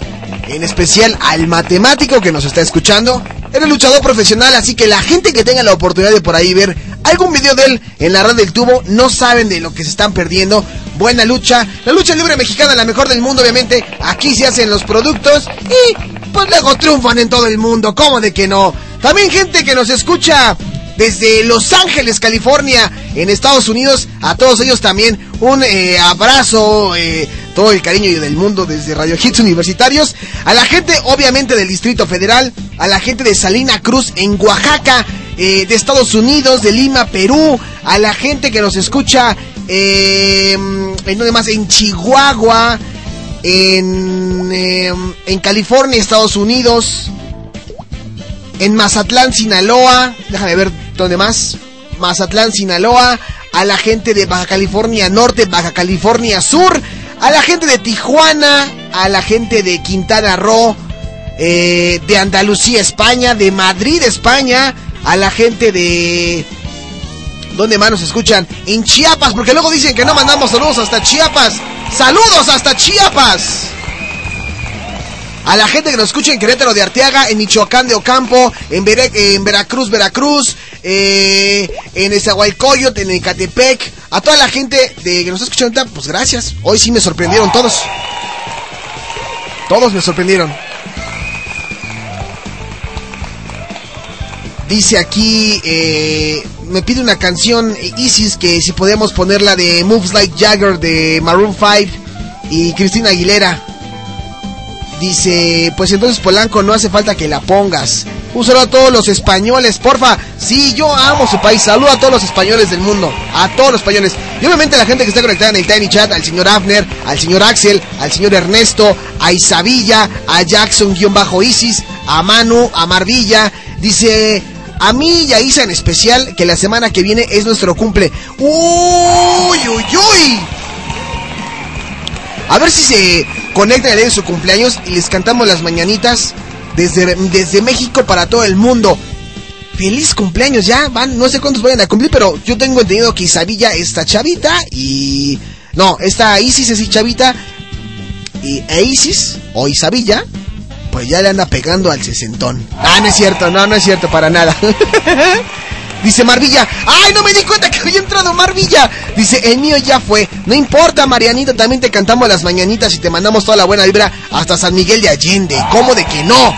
en especial al matemático que nos está escuchando. Era luchador profesional, así que la gente que tenga la oportunidad de por ahí ver algún video de él en la red del tubo, no saben de lo que se están perdiendo. Buena lucha, la lucha libre mexicana, la mejor del mundo, obviamente. Aquí se hacen los productos y pues luego triunfan en todo el mundo. ¿Cómo de que no? También gente que nos escucha desde Los Ángeles, California, en Estados Unidos. A todos ellos también un eh, abrazo, eh, todo el cariño del mundo desde Radio Hits Universitarios. A la gente, obviamente, del Distrito Federal. A la gente de Salina Cruz en Oaxaca. eh, de Estados Unidos, de Lima, Perú. A la gente que nos escucha eh, en donde más, en Chihuahua. En, eh, en California, Estados Unidos en Mazatlán, Sinaloa, déjame ver dónde más, Mazatlán, Sinaloa, a la gente de Baja California Norte, Baja California Sur, a la gente de Tijuana, a la gente de Quintana Roo, eh, de Andalucía, España, de Madrid, España, a la gente de... ¿Dónde más nos escuchan? En Chiapas, porque luego dicen que no mandamos saludos hasta Chiapas. ¡Saludos hasta Chiapas! A la gente que nos escucha en Querétaro de Arteaga, en Michoacán de Ocampo, en, Veracruz, Veracruz, eh, en Esahualcoyot, en Ecatepec, a toda la gente de, que nos está escuchando ahorita, pues gracias. Hoy sí me sorprendieron todos. Todos me sorprendieron. Dice aquí, eh, me pide una canción eh, Isis que si podemos ponerla de Moves Like Jagger de Maroon 5 y Cristina Aguilera. Dice, pues entonces Polanco no hace falta que la pongas. Un saludo a todos los españoles, porfa. Sí, yo amo su país. Saludo a todos los españoles del mundo. A todos los españoles. Y obviamente a la gente que está conectada en el Tiny Chat, al señor Afner, al señor Axel, al señor Ernesto, a Isabilla, a Jackson-Isis, a Manu, a Marvilla. Dice, a mí y a Isa en especial, que la semana que viene es nuestro cumple. ¡Uy, uy, uy! A ver si se conectan el día de su cumpleaños y les cantamos las mañanitas desde, desde México para todo el mundo. Feliz cumpleaños, ya van, no sé cuántos vayan a cumplir, pero yo tengo entendido que Isabilla está chavita y... No, esta Isis es chavita y e Isis, o Isabilla, pues ya le anda pegando al sesentón. Ah, no es cierto, no, no es cierto para nada. Dice Marvilla, ¡ay, no me di cuenta que había entrado Marvilla! Dice, el mío ya fue. No importa, Marianita, también te cantamos las mañanitas y te mandamos toda la buena vibra hasta San Miguel de Allende. ¿Cómo de que no?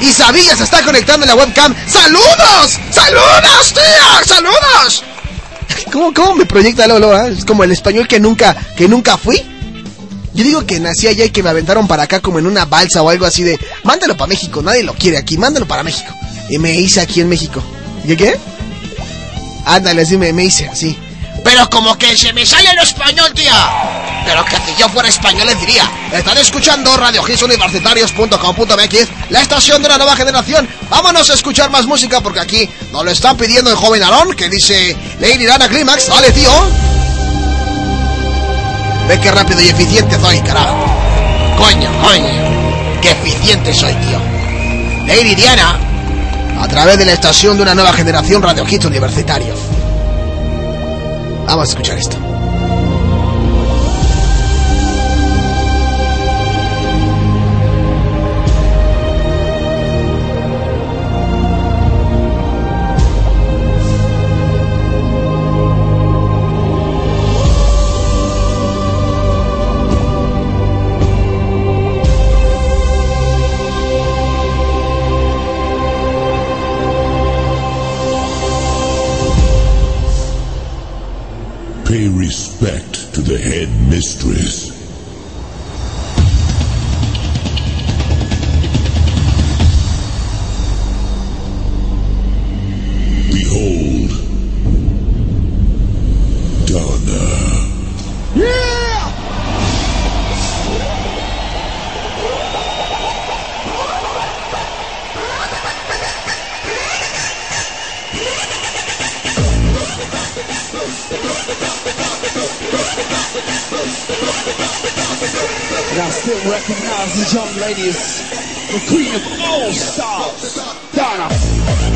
Isabilla se está conectando en la webcam. ¡Saludos! ¡Saludos, tía! ¡Saludos! ¿Cómo, cómo me proyecta Lolo? ah? Es como el español que nunca, que nunca fui. Yo digo que nací allá y que me aventaron para acá como en una balsa o algo así de, mándalo para México, nadie lo quiere aquí, mándalo para México. Y me hice aquí en México. ¿Y qué? Ándale, así me, me hice, así. Pero como que se me sale el español, tía. Pero que si yo fuera español les diría, están escuchando radiogisuniversitarios.com.mx, la estación de la nueva generación. Vámonos a escuchar más música porque aquí nos lo están pidiendo el joven Aarón que dice, Lady Dana Climax, dale tío. Ve qué rápido y eficiente soy, carajo. Coño, coño. Qué eficiente soy, tío. Lady Diana, a través de la estación de una nueva generación Radio Hits Universitarios. Vamos a escuchar esto. Pay respect to the head mistress. Still recognize these young lady ladies, the queen of all stars, Donna.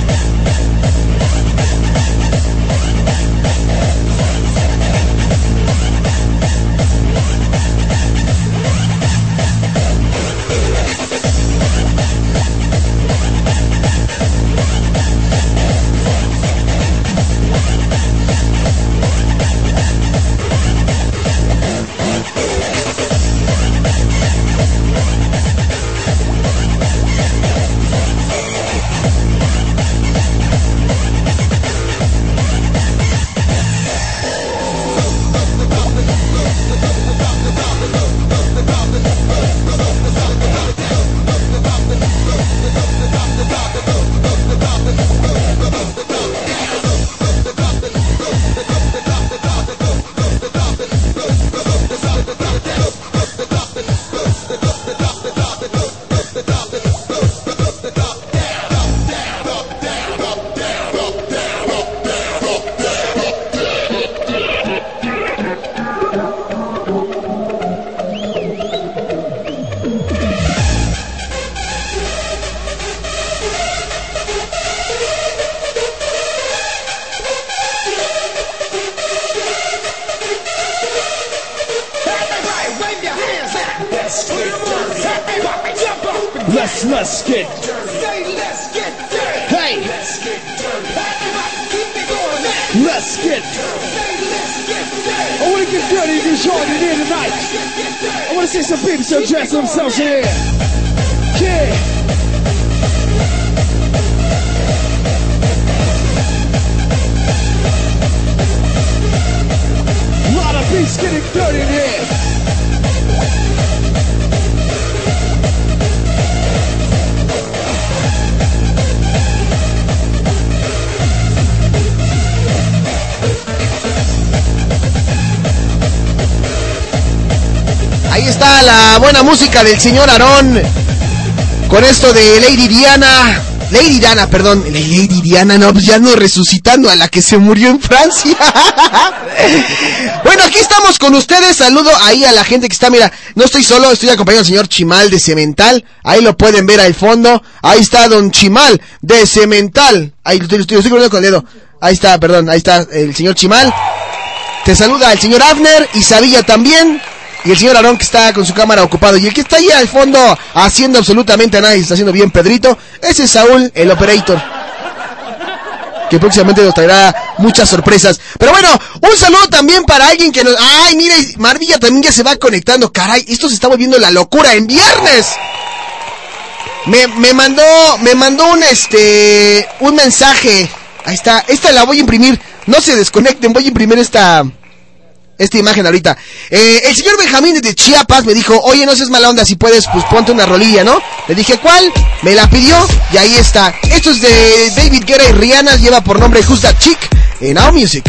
Del señor Aarón. Con esto de Lady Diana. Lady Diana, perdón. Lady Diana, no, pues ya no resucitando a la que se murió en Francia. bueno, aquí estamos con ustedes. Saludo ahí a la gente que está, mira, no estoy solo, estoy acompañado del señor Chimal de Cemental. Ahí lo pueden ver al fondo. Ahí está don Chimal de Cemental. Ahí lo estoy, estoy, con el dedo. Ahí está, perdón, ahí está el señor Chimal. Te saluda el señor Abner y Sabilla también. Y el señor Aarón que está con su cámara ocupado. Y el que está ahí al fondo haciendo absolutamente nada y está haciendo bien Pedrito. Ese es Saúl, el operator. Que próximamente nos traerá muchas sorpresas. Pero bueno, un saludo también para alguien que nos... Ay, mira, Marvilla también ya se va conectando. Caray, esto se está volviendo la locura en viernes. Me, me mandó, me mandó un este, un mensaje. Ahí está, esta la voy a imprimir. No se desconecten, voy a imprimir esta, esta imagen ahorita. Eh, el señor Benjamín de Chiapas me dijo, oye, no seas mala onda, si puedes, pues ponte una rolilla, ¿no? Le dije, ¿cuál? Me la pidió y ahí está. Esto es de David Guerra y Rihanna, lleva por nombre Who's That Chick en Now Music.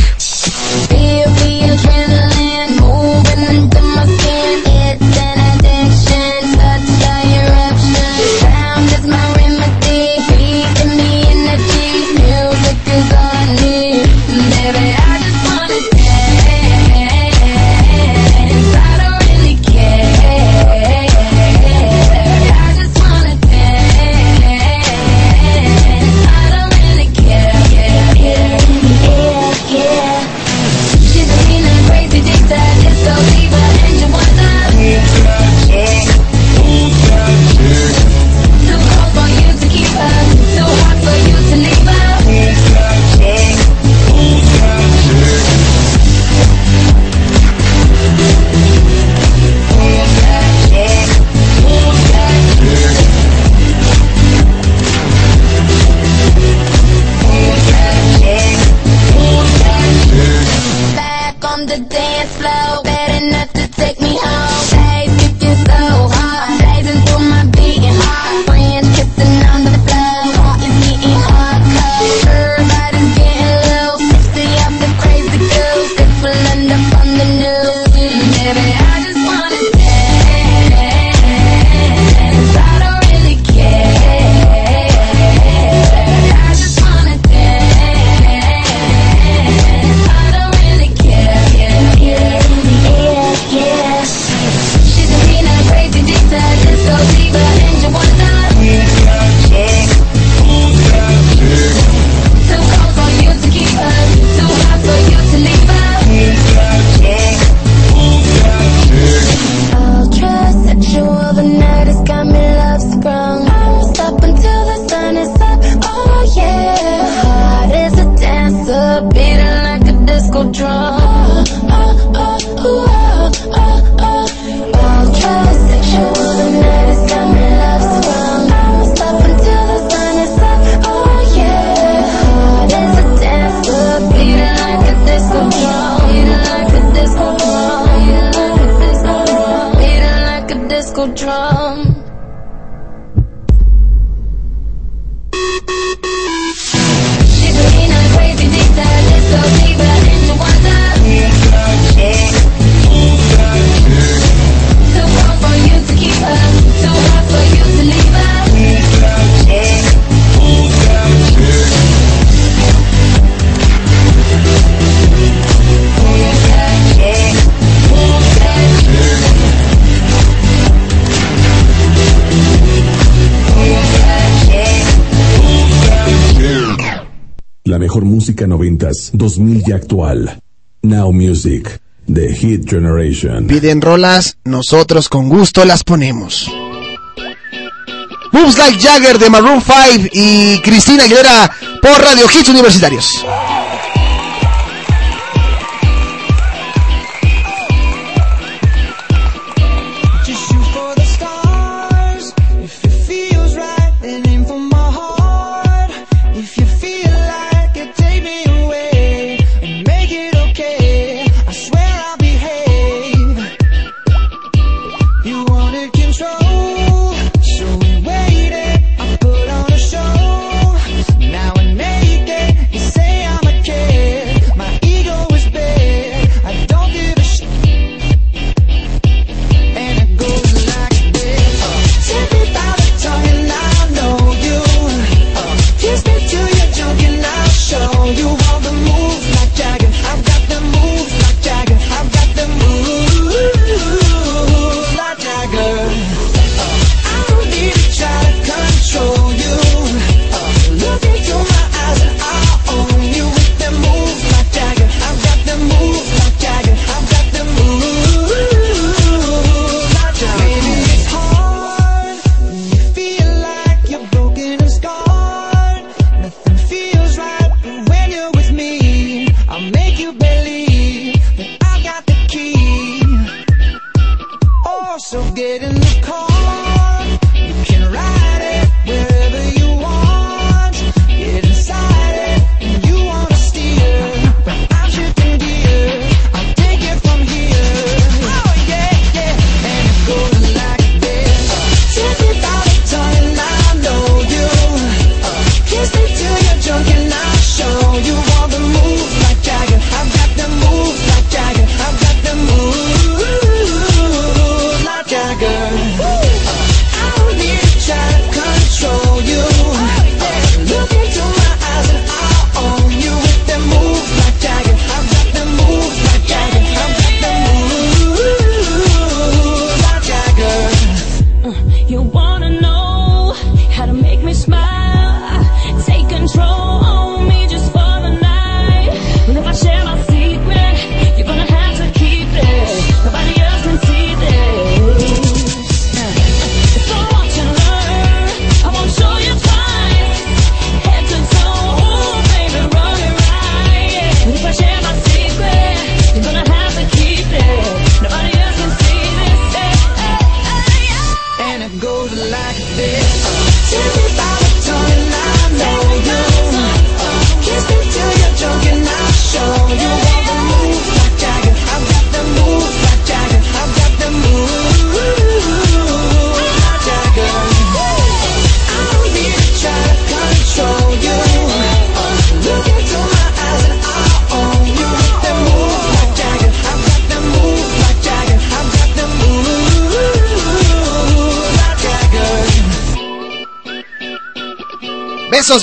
actual. Now Music, The Hit Generation. Piden rolas, nosotros con gusto las ponemos. Moves Like Jagger de Maroon 5 y Cristina Aguilera por Radio Hits Universitarios.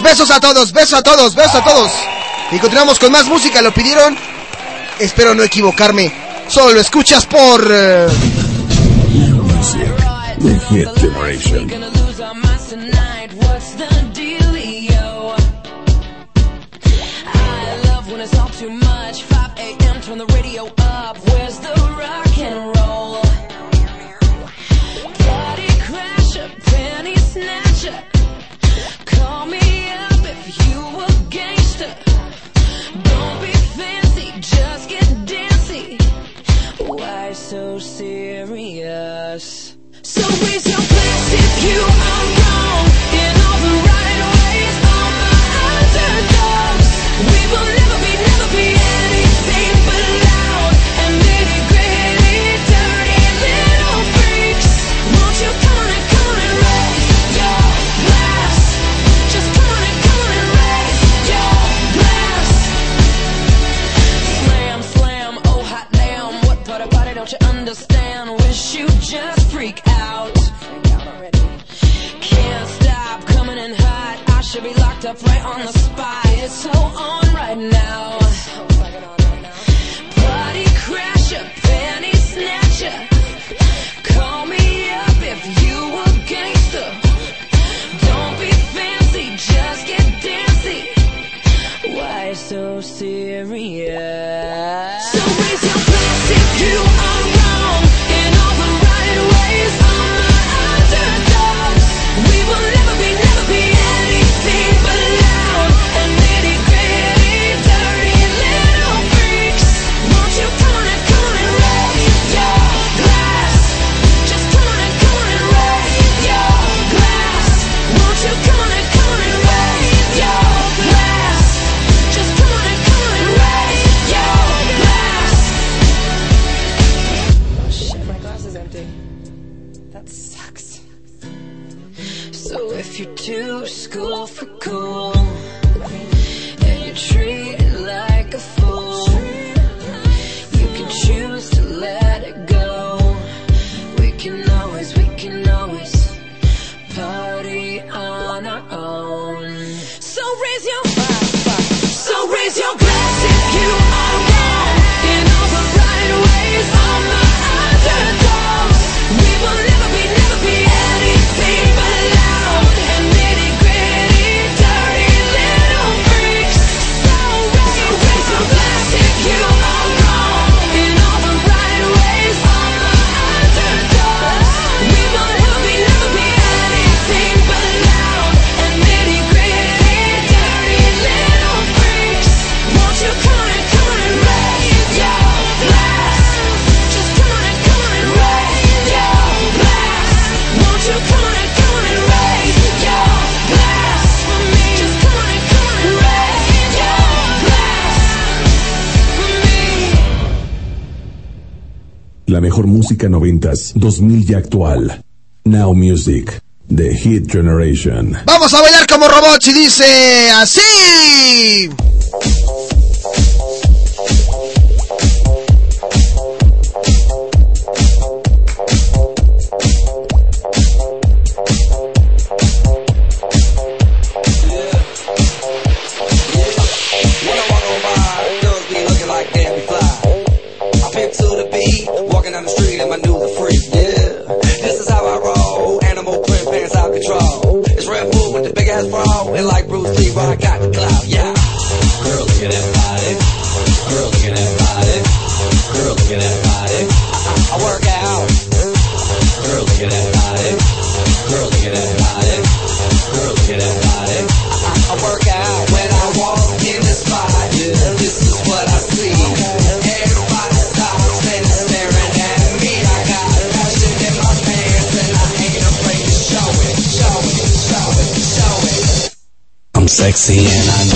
besos a todos, besos a todos, besos a todos. Y continuamos con más música, lo pidieron. Espero no equivocarme. Solo escuchas por... Eh, 2000 y actual. Now Music. The Hit Generation. Vamos a bailar como robots y dice así. seeing I know.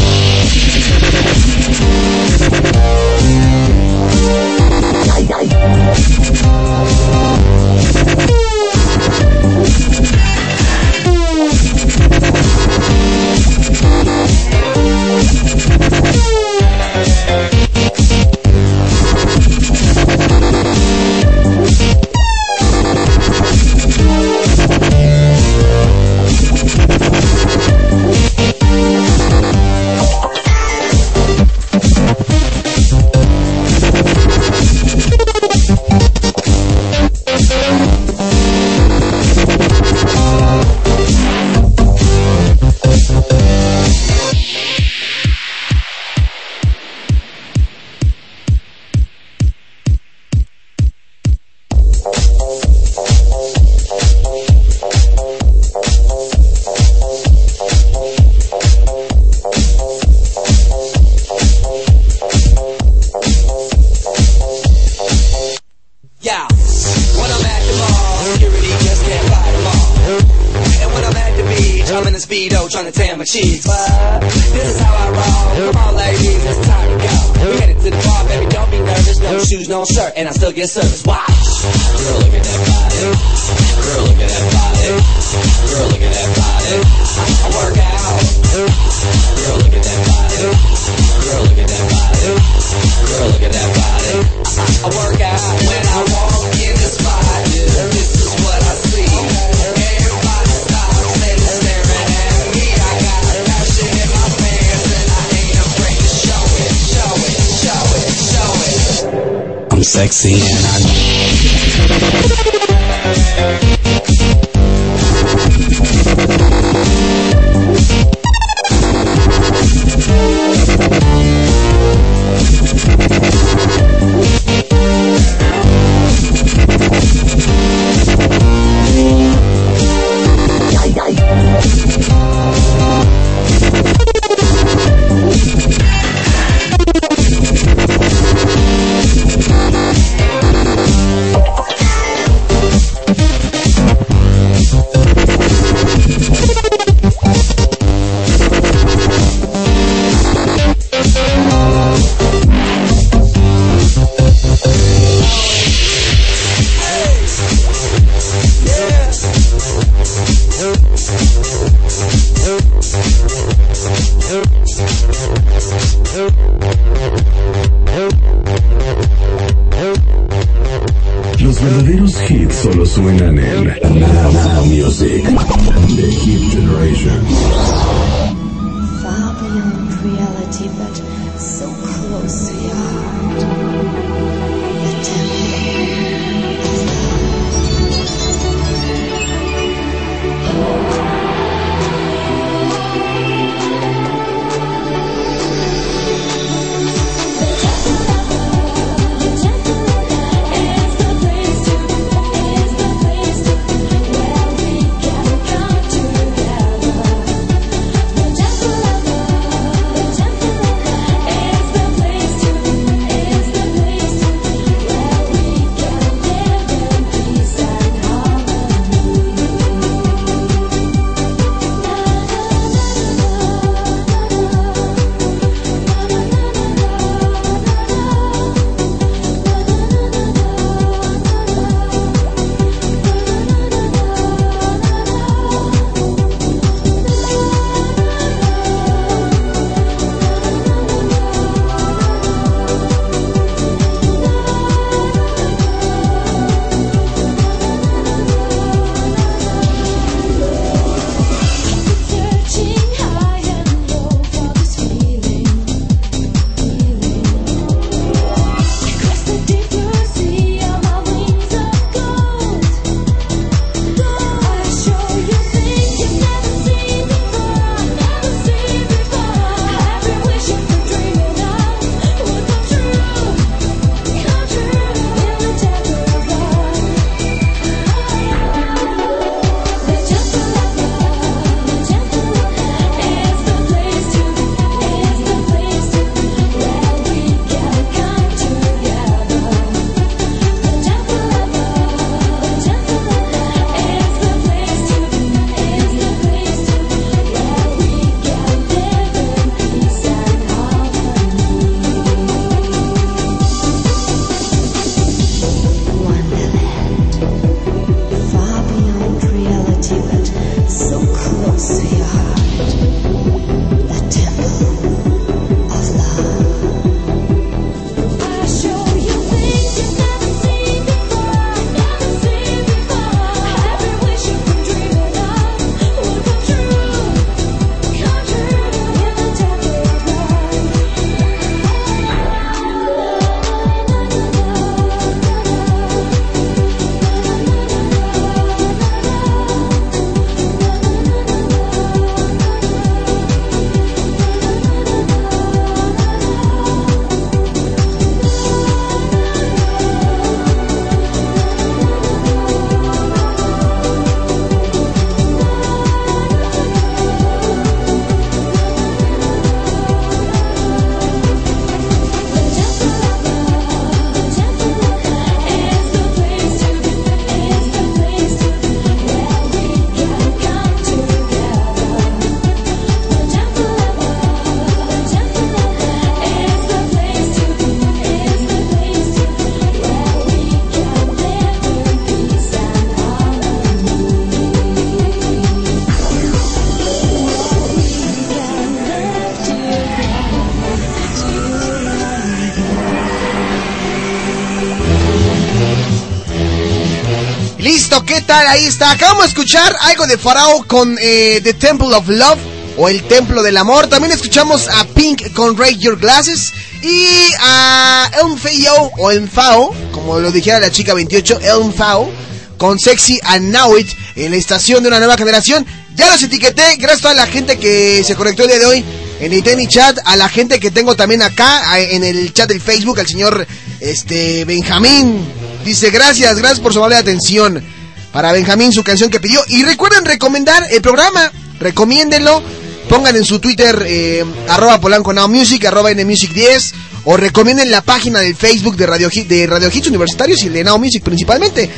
Listo, ¿qué tal? Ahí está. Acabamos de escuchar algo de Farao con eh, The Temple of Love o el Templo del Amor. También escuchamos a Pink con Raise Your Glasses y a Elm Fao o Elm Fao, como lo dijera la chica 28, Elm Fao con Sexy and Now It en la estación de una nueva generación. Ya los etiqueté, gracias a toda la gente que se conectó el día de hoy en el Tenny Chat, a la gente que tengo también acá en el chat del Facebook, al señor este Benjamín. Dice, gracias, gracias por su amable atención. Para Benjamín, su canción que pidió. Y recuerden recomendar el programa, recomiéndenlo. Pongan en su Twitter, eh, arroba Polanco Music, NMusic 10. O recomienden la página del Facebook de Radio, de Hits Universitarios y el de Now Music principalmente.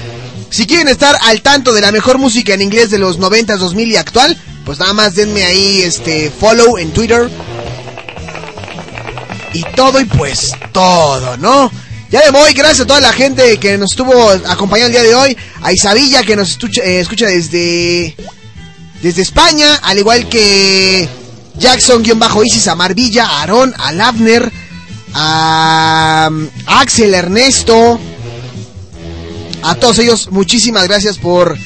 Si quieren estar al tanto de la mejor música en inglés de los 90s, 2000 y actual, pues nada más denme ahí este follow en Twitter. Y todo y pues todo, ¿no? Ya me voy, gracias a toda la gente que nos estuvo acompañando el día de hoy. A Isabilla que nos escucha, eh, escucha desde desde España, al igual que Jackson-Isis, a Marvilla, a Aarón, a Lavner, a, a Axel Ernesto, A todos ellos, muchísimas gracias por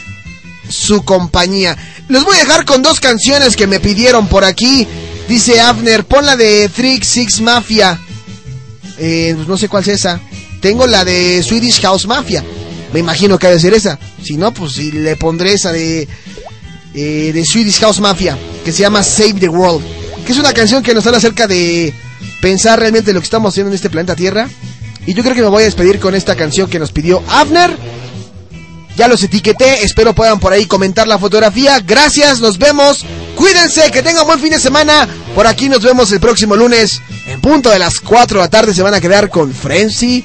su compañía. Los voy a dejar con dos canciones que me pidieron por aquí. Dice Abner, pon la de Trick Six Mafia. Eh, pues no sé cuál es esa. Tengo la de Swedish House Mafia. Me imagino que ha de ser esa. Si no, pues le pondré esa de, eh, de Swedish House Mafia. Que se llama Save the World. Que es una canción que nos habla acerca de pensar realmente lo que estamos haciendo en este planeta Tierra. Y yo creo que me voy a despedir con esta canción que nos pidió Abner. Ya los etiqueté, espero puedan por ahí comentar la fotografía. Gracias, nos vemos. Cuídense, que tengan buen fin de semana. Por aquí nos vemos el próximo lunes. En punto de las 4 de la tarde se van a quedar con Frenzy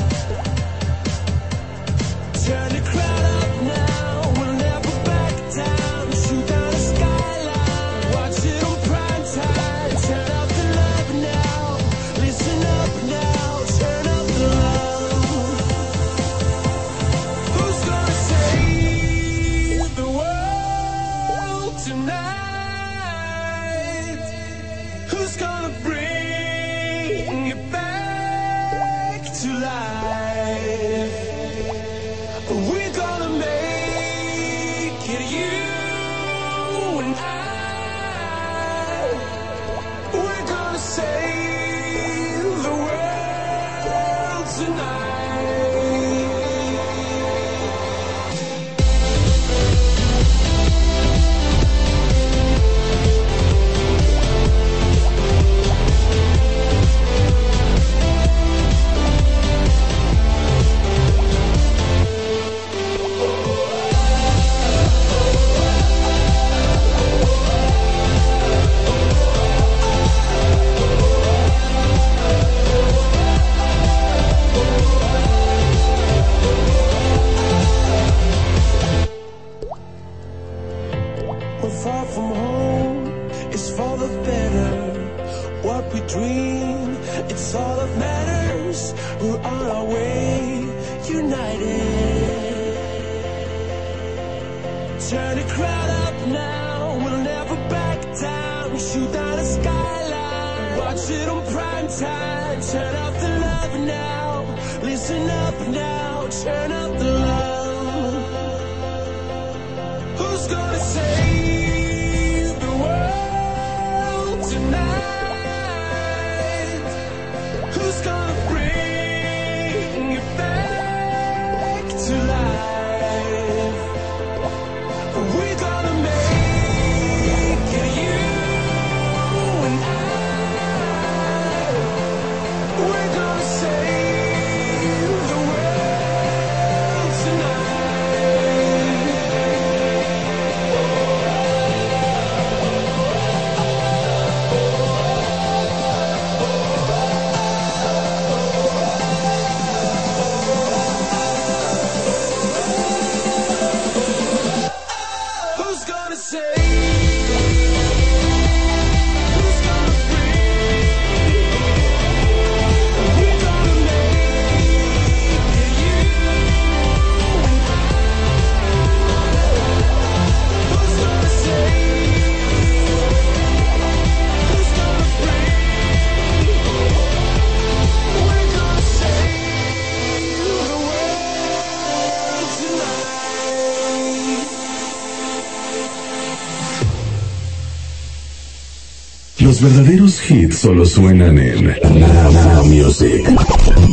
Verdaderos hits solo suenan en Now, Music.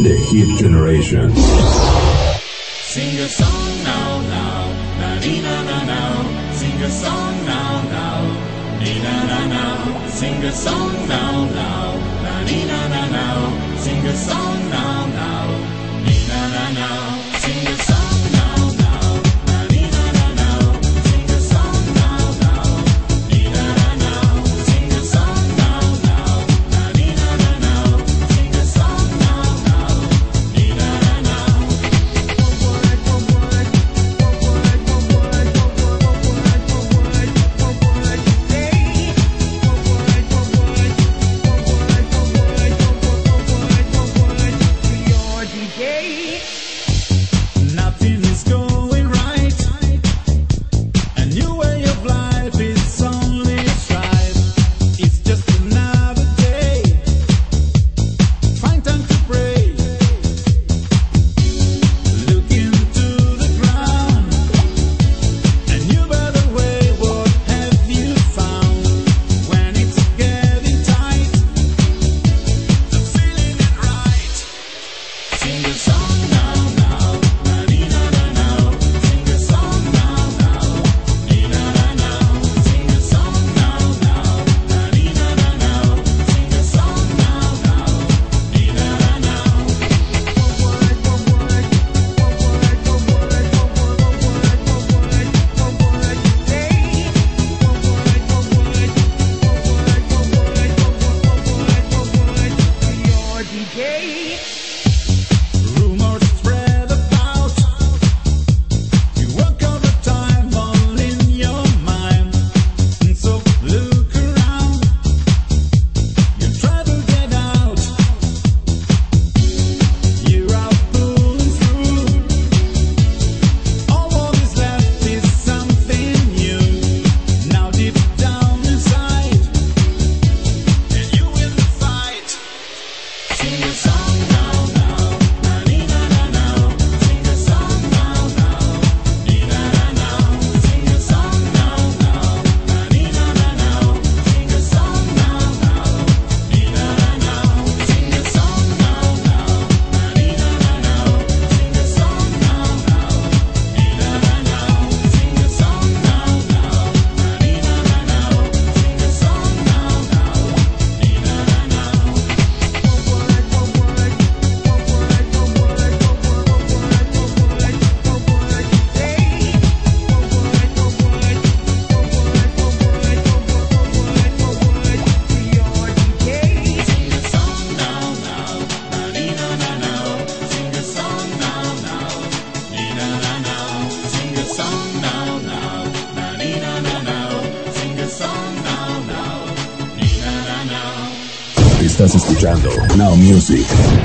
The Hit Generation. Sing a song now, now, na dee na na now. Sing a song now, now, dee na na now. Sing a song now, now, na dee na na now. Sing a song now, now, dee na na now.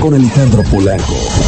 Con Alejandro Polanco.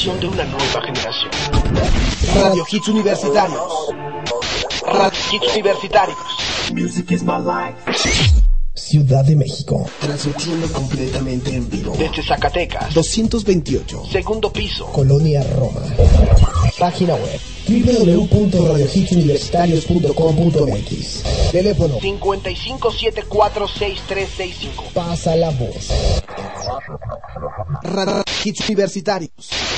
De una nueva generación. Radio Hits Universitarios. Radio Hits Universitarios. Music is my life. Ciudad de México. Transmitiendo completamente en vivo. Desde Zacatecas. 228. Segundo piso. Colonia Roma. Página web www.radiohitsuniversitarios.com.mx Teléfono 55746365. Pasa la voz. Radio Hits Universitarios.